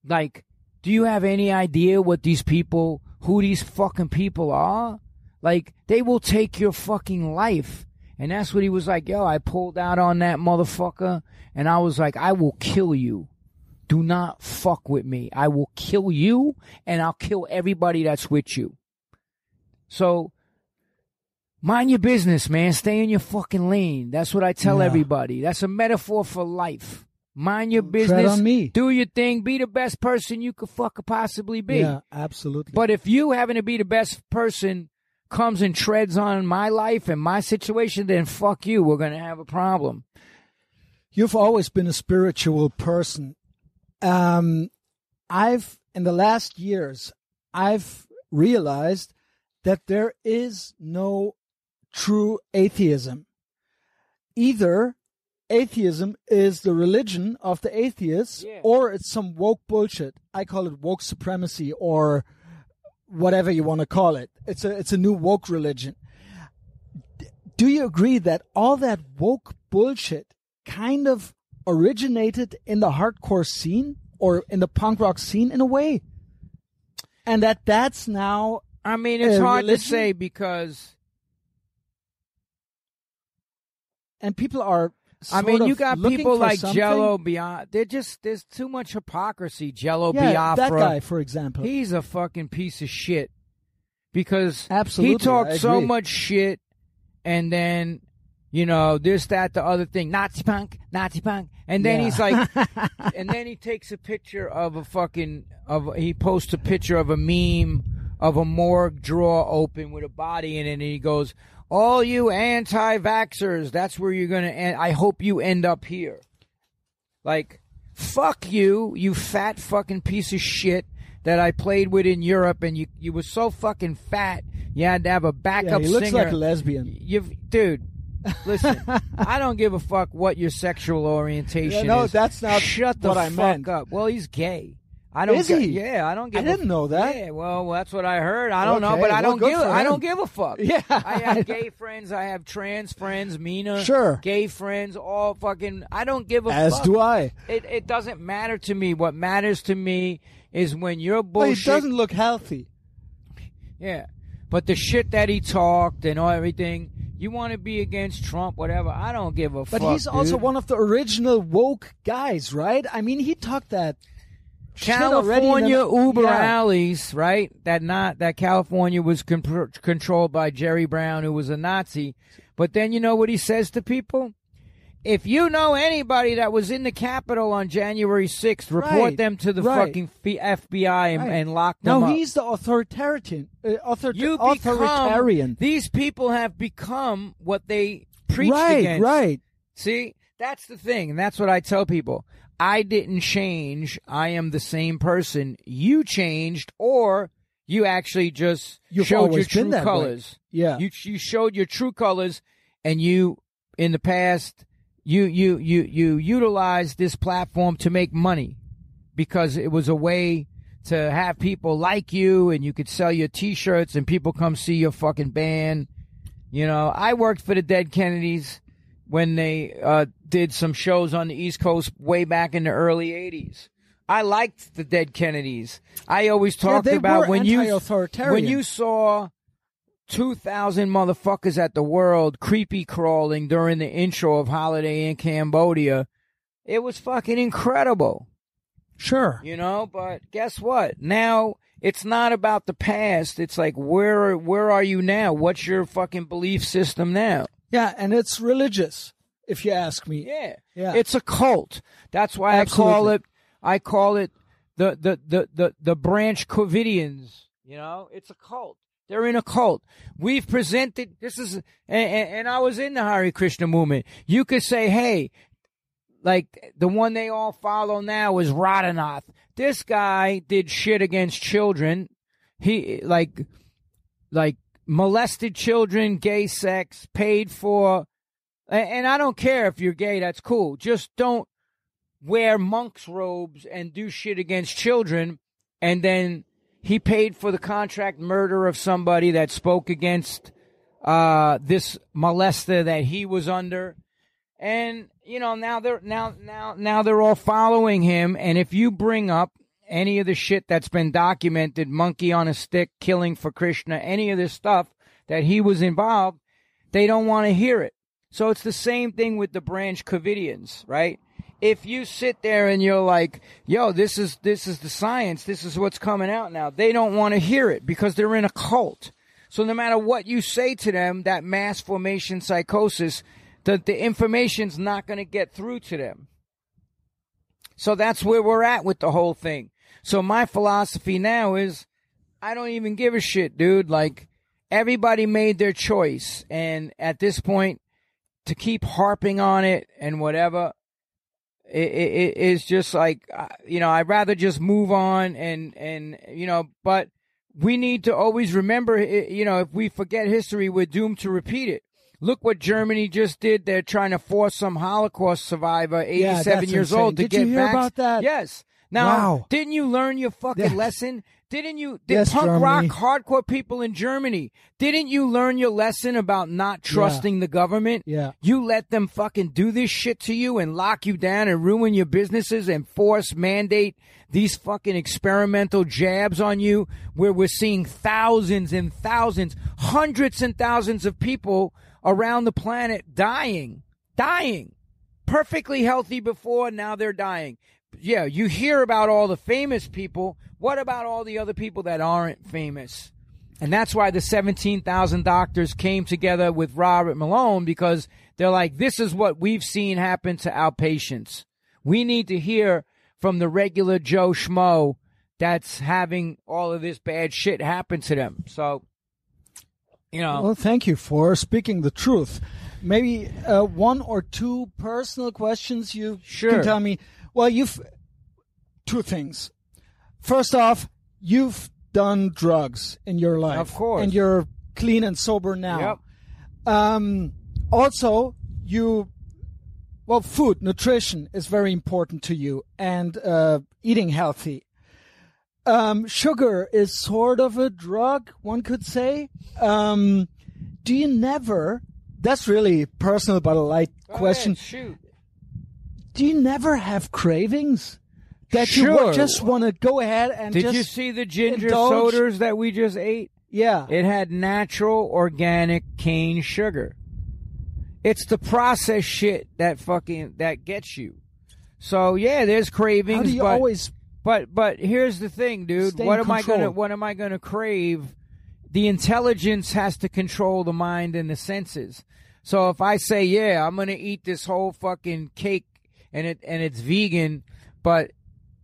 Like, do you have any idea what these people, who these fucking people are? Like, they will take your fucking life. And that's what he was like, yo, I pulled out on that motherfucker and I was like, I will kill you. Do not fuck with me. I will kill you and I'll kill everybody that's with you. So, mind your business, man. Stay in your fucking lane. That's what I tell Yeah. everybody. That's a metaphor for life. Mind your Tread business. on me. Do your thing. Be the best person you could fucking possibly be. Yeah, absolutely. But if you having to be the best person comes and treads on my life and my situation, then fuck you. We're gonna have a problem. You've always been a spiritual person. Um, I've, in the last years, I've realized that there is no true atheism. Either atheism is the religion of the atheists Yeah. or it's some woke bullshit. I call it woke supremacy or whatever you want to call it. It's a, it's a new woke religion. Do you agree that all that woke bullshit kind of originated in the hardcore scene or in the punk rock scene in a way? And that that's now I mean, it's hard religion? to say because and people are I mean, you got people like something? Jello Biafra. They're just there's too much hypocrisy. Jello Yeah, Biafra. that guy, for example. He's a fucking piece of shit because Absolutely, he talked so much shit, and then you know this, that, the other thing, Nazi punk, Nazi punk, and then Yeah. he's like, and then he takes a picture of a fucking of he posts a picture of a meme of a morgue drawer open with a body in it, and he goes, "All you anti-vaxxers, that's where you're gonna end. I hope you end up here." Like, fuck you, you fat fucking piece of shit that I played with in Europe, and you you were so fucking fat you had to have a yeah, backup he looks like a lesbian. You've, dude. Listen, I don't give a fuck what your sexual orientation Yeah, no, is. that's not Shut the what I fuck meant. up. Well, he's gay. I don't. Is gi- he? Yeah, I don't give. I a- didn't know that. Yeah, well, that's what I heard. I don't know, but I well, don't give. I don't give a fuck. Yeah. I have gay friends. I have trans friends. Mina, Sure. gay friends. All fucking. I don't give a As fuck. do I. It it doesn't matter to me. What matters to me is when you're But he bullshit. doesn't look healthy. Yeah. But the shit that he talked and all everything, you want to be against Trump, whatever. I don't give a But fuck. But he's also one of the original woke guys, right? I mean, he talked that in the- California Uber Yeah. alleys, right? That not that California was con- controlled by Jerry Brown, who was a Nazi. But then you know what he says to people? If you know anybody that was in the Capitol on January 6th, report Right, them to the right. fucking F- FBI and, Right. and lock them No, up. he's the authoritarian. Uh, author- you authoritarian. become these people have become what they preached right, against. right. See, that's the thing, and that's what I tell people. I didn't change. I am the same person. You changed, or you actually just You've showed your true that way. colors. Yeah. You you showed your true colors, and you in the past you you you you utilized this platform to make money because it was a way to have people like you, and you could sell your T-shirts, and people come see your fucking band. You know, I worked for the Dead Kennedys when they uh, did some shows on the East Coast way back in the early '80s. I liked the Dead Kennedys. I always talked they about when you when you saw two thousand motherfuckers at the world creepy crawling during the intro of Holiday in Cambodia. It was fucking incredible. Sure. You know, but guess what? Now it's not about the past. It's like where where are you now? What's your fucking belief system now? Yeah, and it's religious, if you ask me. Yeah. Yeah. It's a cult. That's why I call it I call it the the the the, the branch Covidians. You know, it's a cult. They're in a cult. We've presented this is and, and, I was in the Hare Krishna movement. You could say, hey, like the one they all follow now is Radhanath. This guy did shit against children. He like like molested children, gay sex, paid for and I don't care if you're gay, that's cool. Just don't wear monk's robes and do shit against children and then he paid for the contract murder of somebody that spoke against uh, this molester that he was under and you know now they're now now now they're all following him and if you bring up any of the shit that's been documented monkey on a stick killing for krishna any of this stuff that he was involved they don't want to hear it so it's the same thing with the branch covidians right if you sit there and you're like yo this is this is the science this is what's coming out now they don't want to hear it because they're in a cult so no matter what you say to them that mass formation psychosis the, the information's not going to get through to them. So that's where we're at with the whole thing. So my philosophy now is I don't even give a shit, dude. Like everybody made their choice. And at this point, to keep harping on it and whatever, it, it, it is just like, you know, I'd rather just move on and, and, you know, but we need to always remember, you know, if we forget history, we're doomed to repeat it. Look what Germany just did. They're trying to force some Holocaust survivor, 87 that's years insane. old, to Did get you hear vax- about that? Yes. Now, Wow. didn't you learn your fucking Yeah. lesson? Didn't you? Did Yes, punk Germany. rock hardcore people in Germany? Didn't you learn your lesson about not trusting the government? Yeah. You let them fucking do this shit to you and lock you down and ruin your businesses and force mandate these fucking experimental jabs on you where we're seeing thousands and thousands, hundreds and thousands of people around the planet dying, dying. perfectly healthy before, now they're dying. Yeah, you hear about all the famous people. What about all the other people that aren't famous? And that's why the 17,000 doctors came together with Robert Malone because they're like, this is what we've seen happen to our patients. We need to hear from the regular Joe Schmo that's having all of this bad shit happen to them. So, you know. Well, thank you for speaking the truth. Maybe uh, one or two personal questions you Sure. can tell me. Well, you've two things. First off, you've done drugs in your life, Of course. and you're clean and sober now. Yep. Um, also, you, well, food, nutrition is very important to you, and uh, eating healthy. Um, sugar is sort of a drug, one could say. Um, do you never? That's really personal, but a light Go question. ahead, shoot. Do you never have cravings that you Sure. would just want to go ahead and Did just you see the ginger indulge? sodas that we just ate? yeah? It had natural organic cane sugar. It's the processed shit that fucking that gets you. So yeah, there's cravings, How do you but always? but but here's the thing, dude. What am I gonna what am I gonna crave? The intelligence has to control the mind and the senses. So if I say, yeah, I'm gonna eat this whole fucking cake and it and it's vegan, but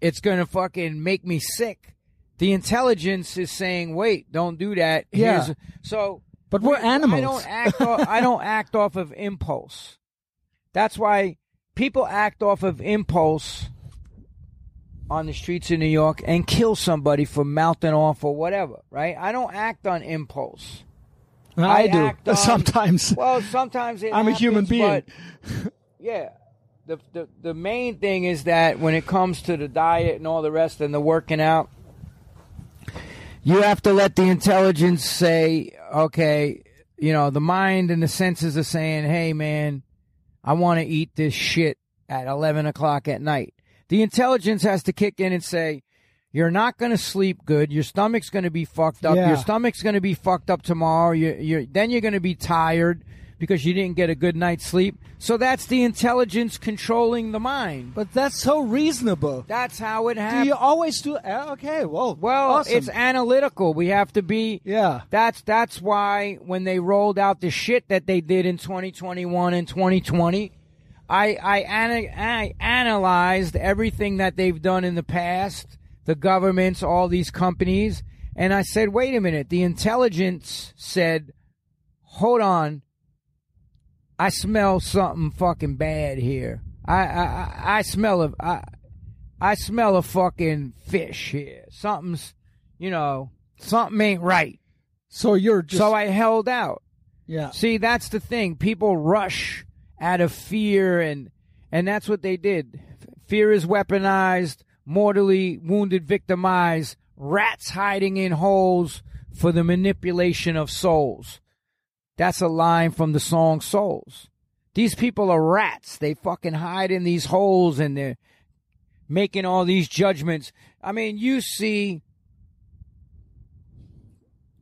it's gonna fucking make me sick. The intelligence is saying, wait, don't do that. Yeah. Here's- so But we're we- I animals. don't act. Off, I don't act off of impulse. That's why people act off of impulse on the streets of New York and kill somebody for mouthing off or whatever. Right? I don't act on impulse. I, I do on- sometimes. Well, sometimes I'm a human being. but yeah. The, the the main thing is that when it comes to the diet and all the rest and the working out, you have to let the intelligence say, okay, you know, the mind and the senses are saying, hey, man, I want to eat this shit at 11 o'clock at night. The intelligence has to kick in and say, you're not going to sleep good. Your stomach's going to be fucked up. Yeah. Your stomach's going to be fucked up tomorrow. You, you're, then you're going to be tired because you didn't get a good night's sleep. So that's the intelligence controlling the mind. but that's so reasonable. That's how it happens. Do you always do? uh, Okay, well, Well, awesome. it's analytical. We have to be. yeah. That's that's why when they rolled out the shit that they did in 2021 and 2020, I I, ana- I analyzed everything that they've done in the past, the governments, all these companies, and I said, wait a minute. The intelligence said, hold on. I smell something fucking bad here. I I I, I smell a I, I smell a fucking fish here. Something's, you know, something ain't right. So you're just so I held out. yeah. See, that's the thing. People rush out of fear, and and that's what they did. Fear is weaponized, mortally wounded, victimized, rats hiding in holes for the manipulation of souls. That's a line from the song Souls. These people are rats. They fucking hide in these holes and they're making all these judgments. I mean, you see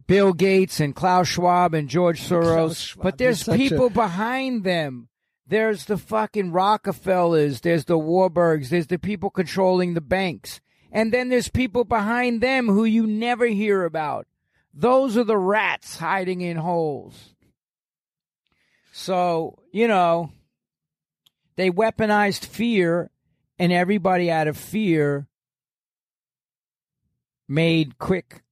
Bill Gates and Klaus Schwab and George Soros, Schwab but there's such a- people behind them. There's the fucking Rockefellers, there's the Warburgs, there's the people controlling the banks. And then there's people behind them who you never hear about. Those are the rats hiding in holes. So, you know, they weaponized fear, and everybody out of fear made quick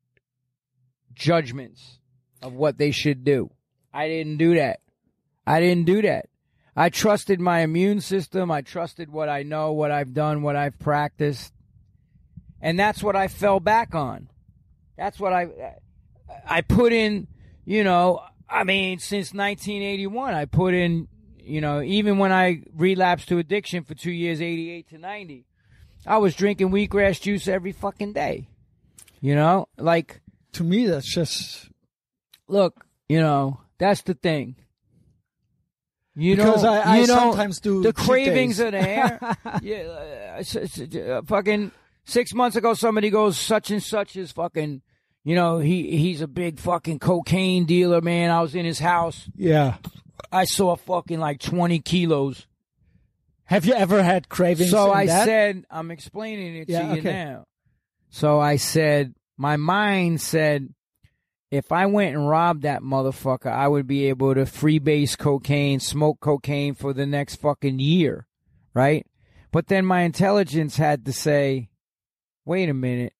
judgments of what they should do. I didn't do that. I didn't do that. I trusted my immune system. I trusted what I know, what I've done, what I've practiced. And that's what I fell back on. That's what I I put in, you know, I mean, since 1981, I put in, you know, even when I relapsed to addiction for two years, 88 to 90, I was drinking wheatgrass juice every fucking day. You know, like, To me, that's just look, you know, that's the thing. You Because know, I- I you know, sometimes do the cravings days. are there. yeah, uh, uh, fucking six months ago, somebody goes, such and such is fucking, you know, he he's a big fucking cocaine dealer, man. I was in his house. yeah. I saw fucking like twenty kilos Have you ever had cravings? So I that? said, I'm explaining it Yeah, to you okay. now. So I said, my mind said, if I went and robbed that motherfucker, I would be able to freebase cocaine, smoke cocaine for the next fucking year, right? But then my intelligence had to say, wait a minute.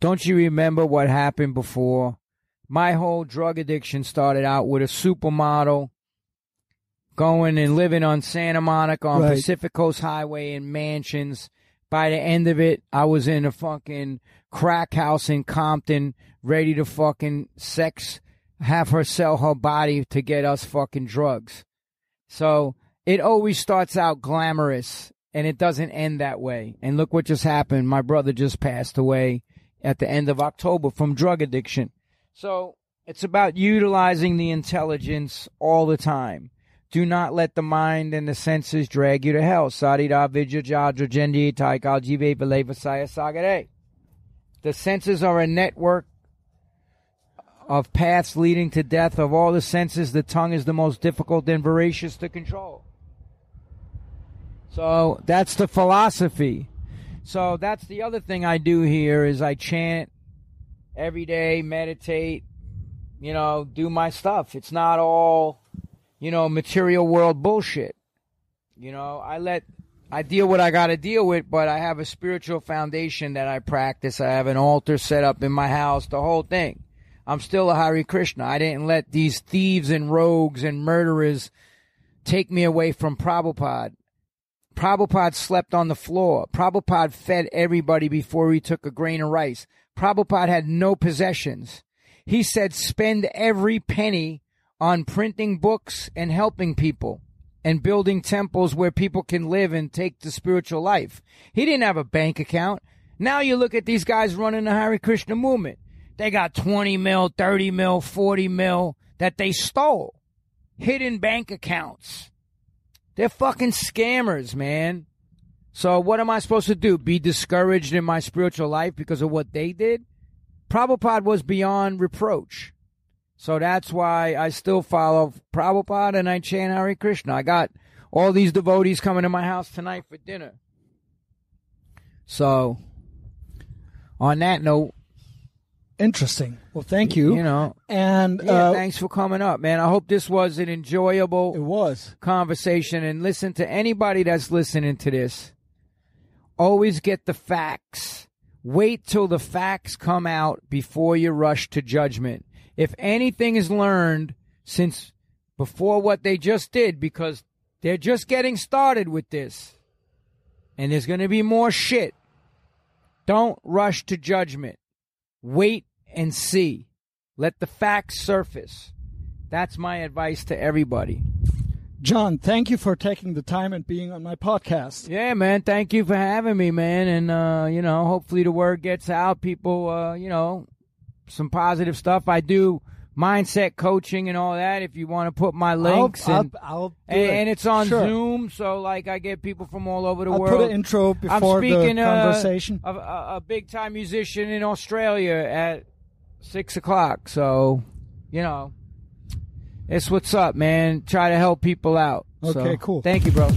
Don't you remember what happened before? My whole drug addiction started out with a supermodel going and living on Santa Monica on Right. Pacific Coast Highway in mansions. By the end of it, I was in a fucking crack house in Compton, ready to fucking sex, have her sell her body to get us fucking drugs. So it always starts out glamorous and it doesn't end that way. And look what just happened. My brother just passed away at the end of October from drug addiction. So it's about utilizing the intelligence all the time. Do not let the mind and the senses drag you to hell. Beleva. The senses are a network of paths leading to death. Of all the senses, the tongue is the most difficult and voracious to control. So that's the philosophy. So that's the other thing I do here is I chant every day, meditate, you know, do my stuff. It's not all, you know, material world bullshit. You know, I let I deal what I got to deal with, but I have a spiritual foundation that I practice. I have an altar set up in my house, the whole thing. I'm still a Hare Krishna. I didn't let these thieves and rogues and murderers take me away from Prabhupada. Prabhupada slept on the floor. Prabhupada fed everybody before he took a grain of rice. Prabhupada had no possessions. He said, spend every penny on printing books and helping people and building temples where people can live and take the spiritual life. He didn't have a bank account. Now you look at these guys running the Hare Krishna movement. They got 20 mil, 30 mil, 40 mil that they stole. Hidden bank accounts. They're fucking scammers, man. So what am I supposed to do? Be discouraged in my spiritual life because of what they did? Prabhupada was beyond reproach. So that's why I still follow Prabhupada and I chant Hare Krishna. I got all these devotees coming to my house tonight for dinner. So, on that note, Interesting. Well, thank you. you know, and yeah, uh, thanks for coming up, man. I hope this was an enjoyable it was. conversation and listen to anybody that's listening to this. Always get the facts. Wait till the facts come out before you rush to judgment. If anything is learned since before what they just did, because they're just getting started with this, and there's going to be more shit, don't rush to judgment. Wait and see. Let the facts surface. That's my advice to everybody. John, thank you for taking the time and being on my podcast. Yeah, man. Thank you for having me, man. And uh, you know, hopefully the word gets out. People, uh, you know, some positive stuff. I do mindset coaching and all that. If you want to put my links I'll, and, I'll, I'll and, it. and it's on Sure. Zoom, so like I get people from all over the I'll world. put an intro I'm before speaking the uh, conversation. of a, a big time musician in Australia at six o'clock. So, you know, it's what's up, man. Try to help people out. So, Okay, cool. Thank you, bro.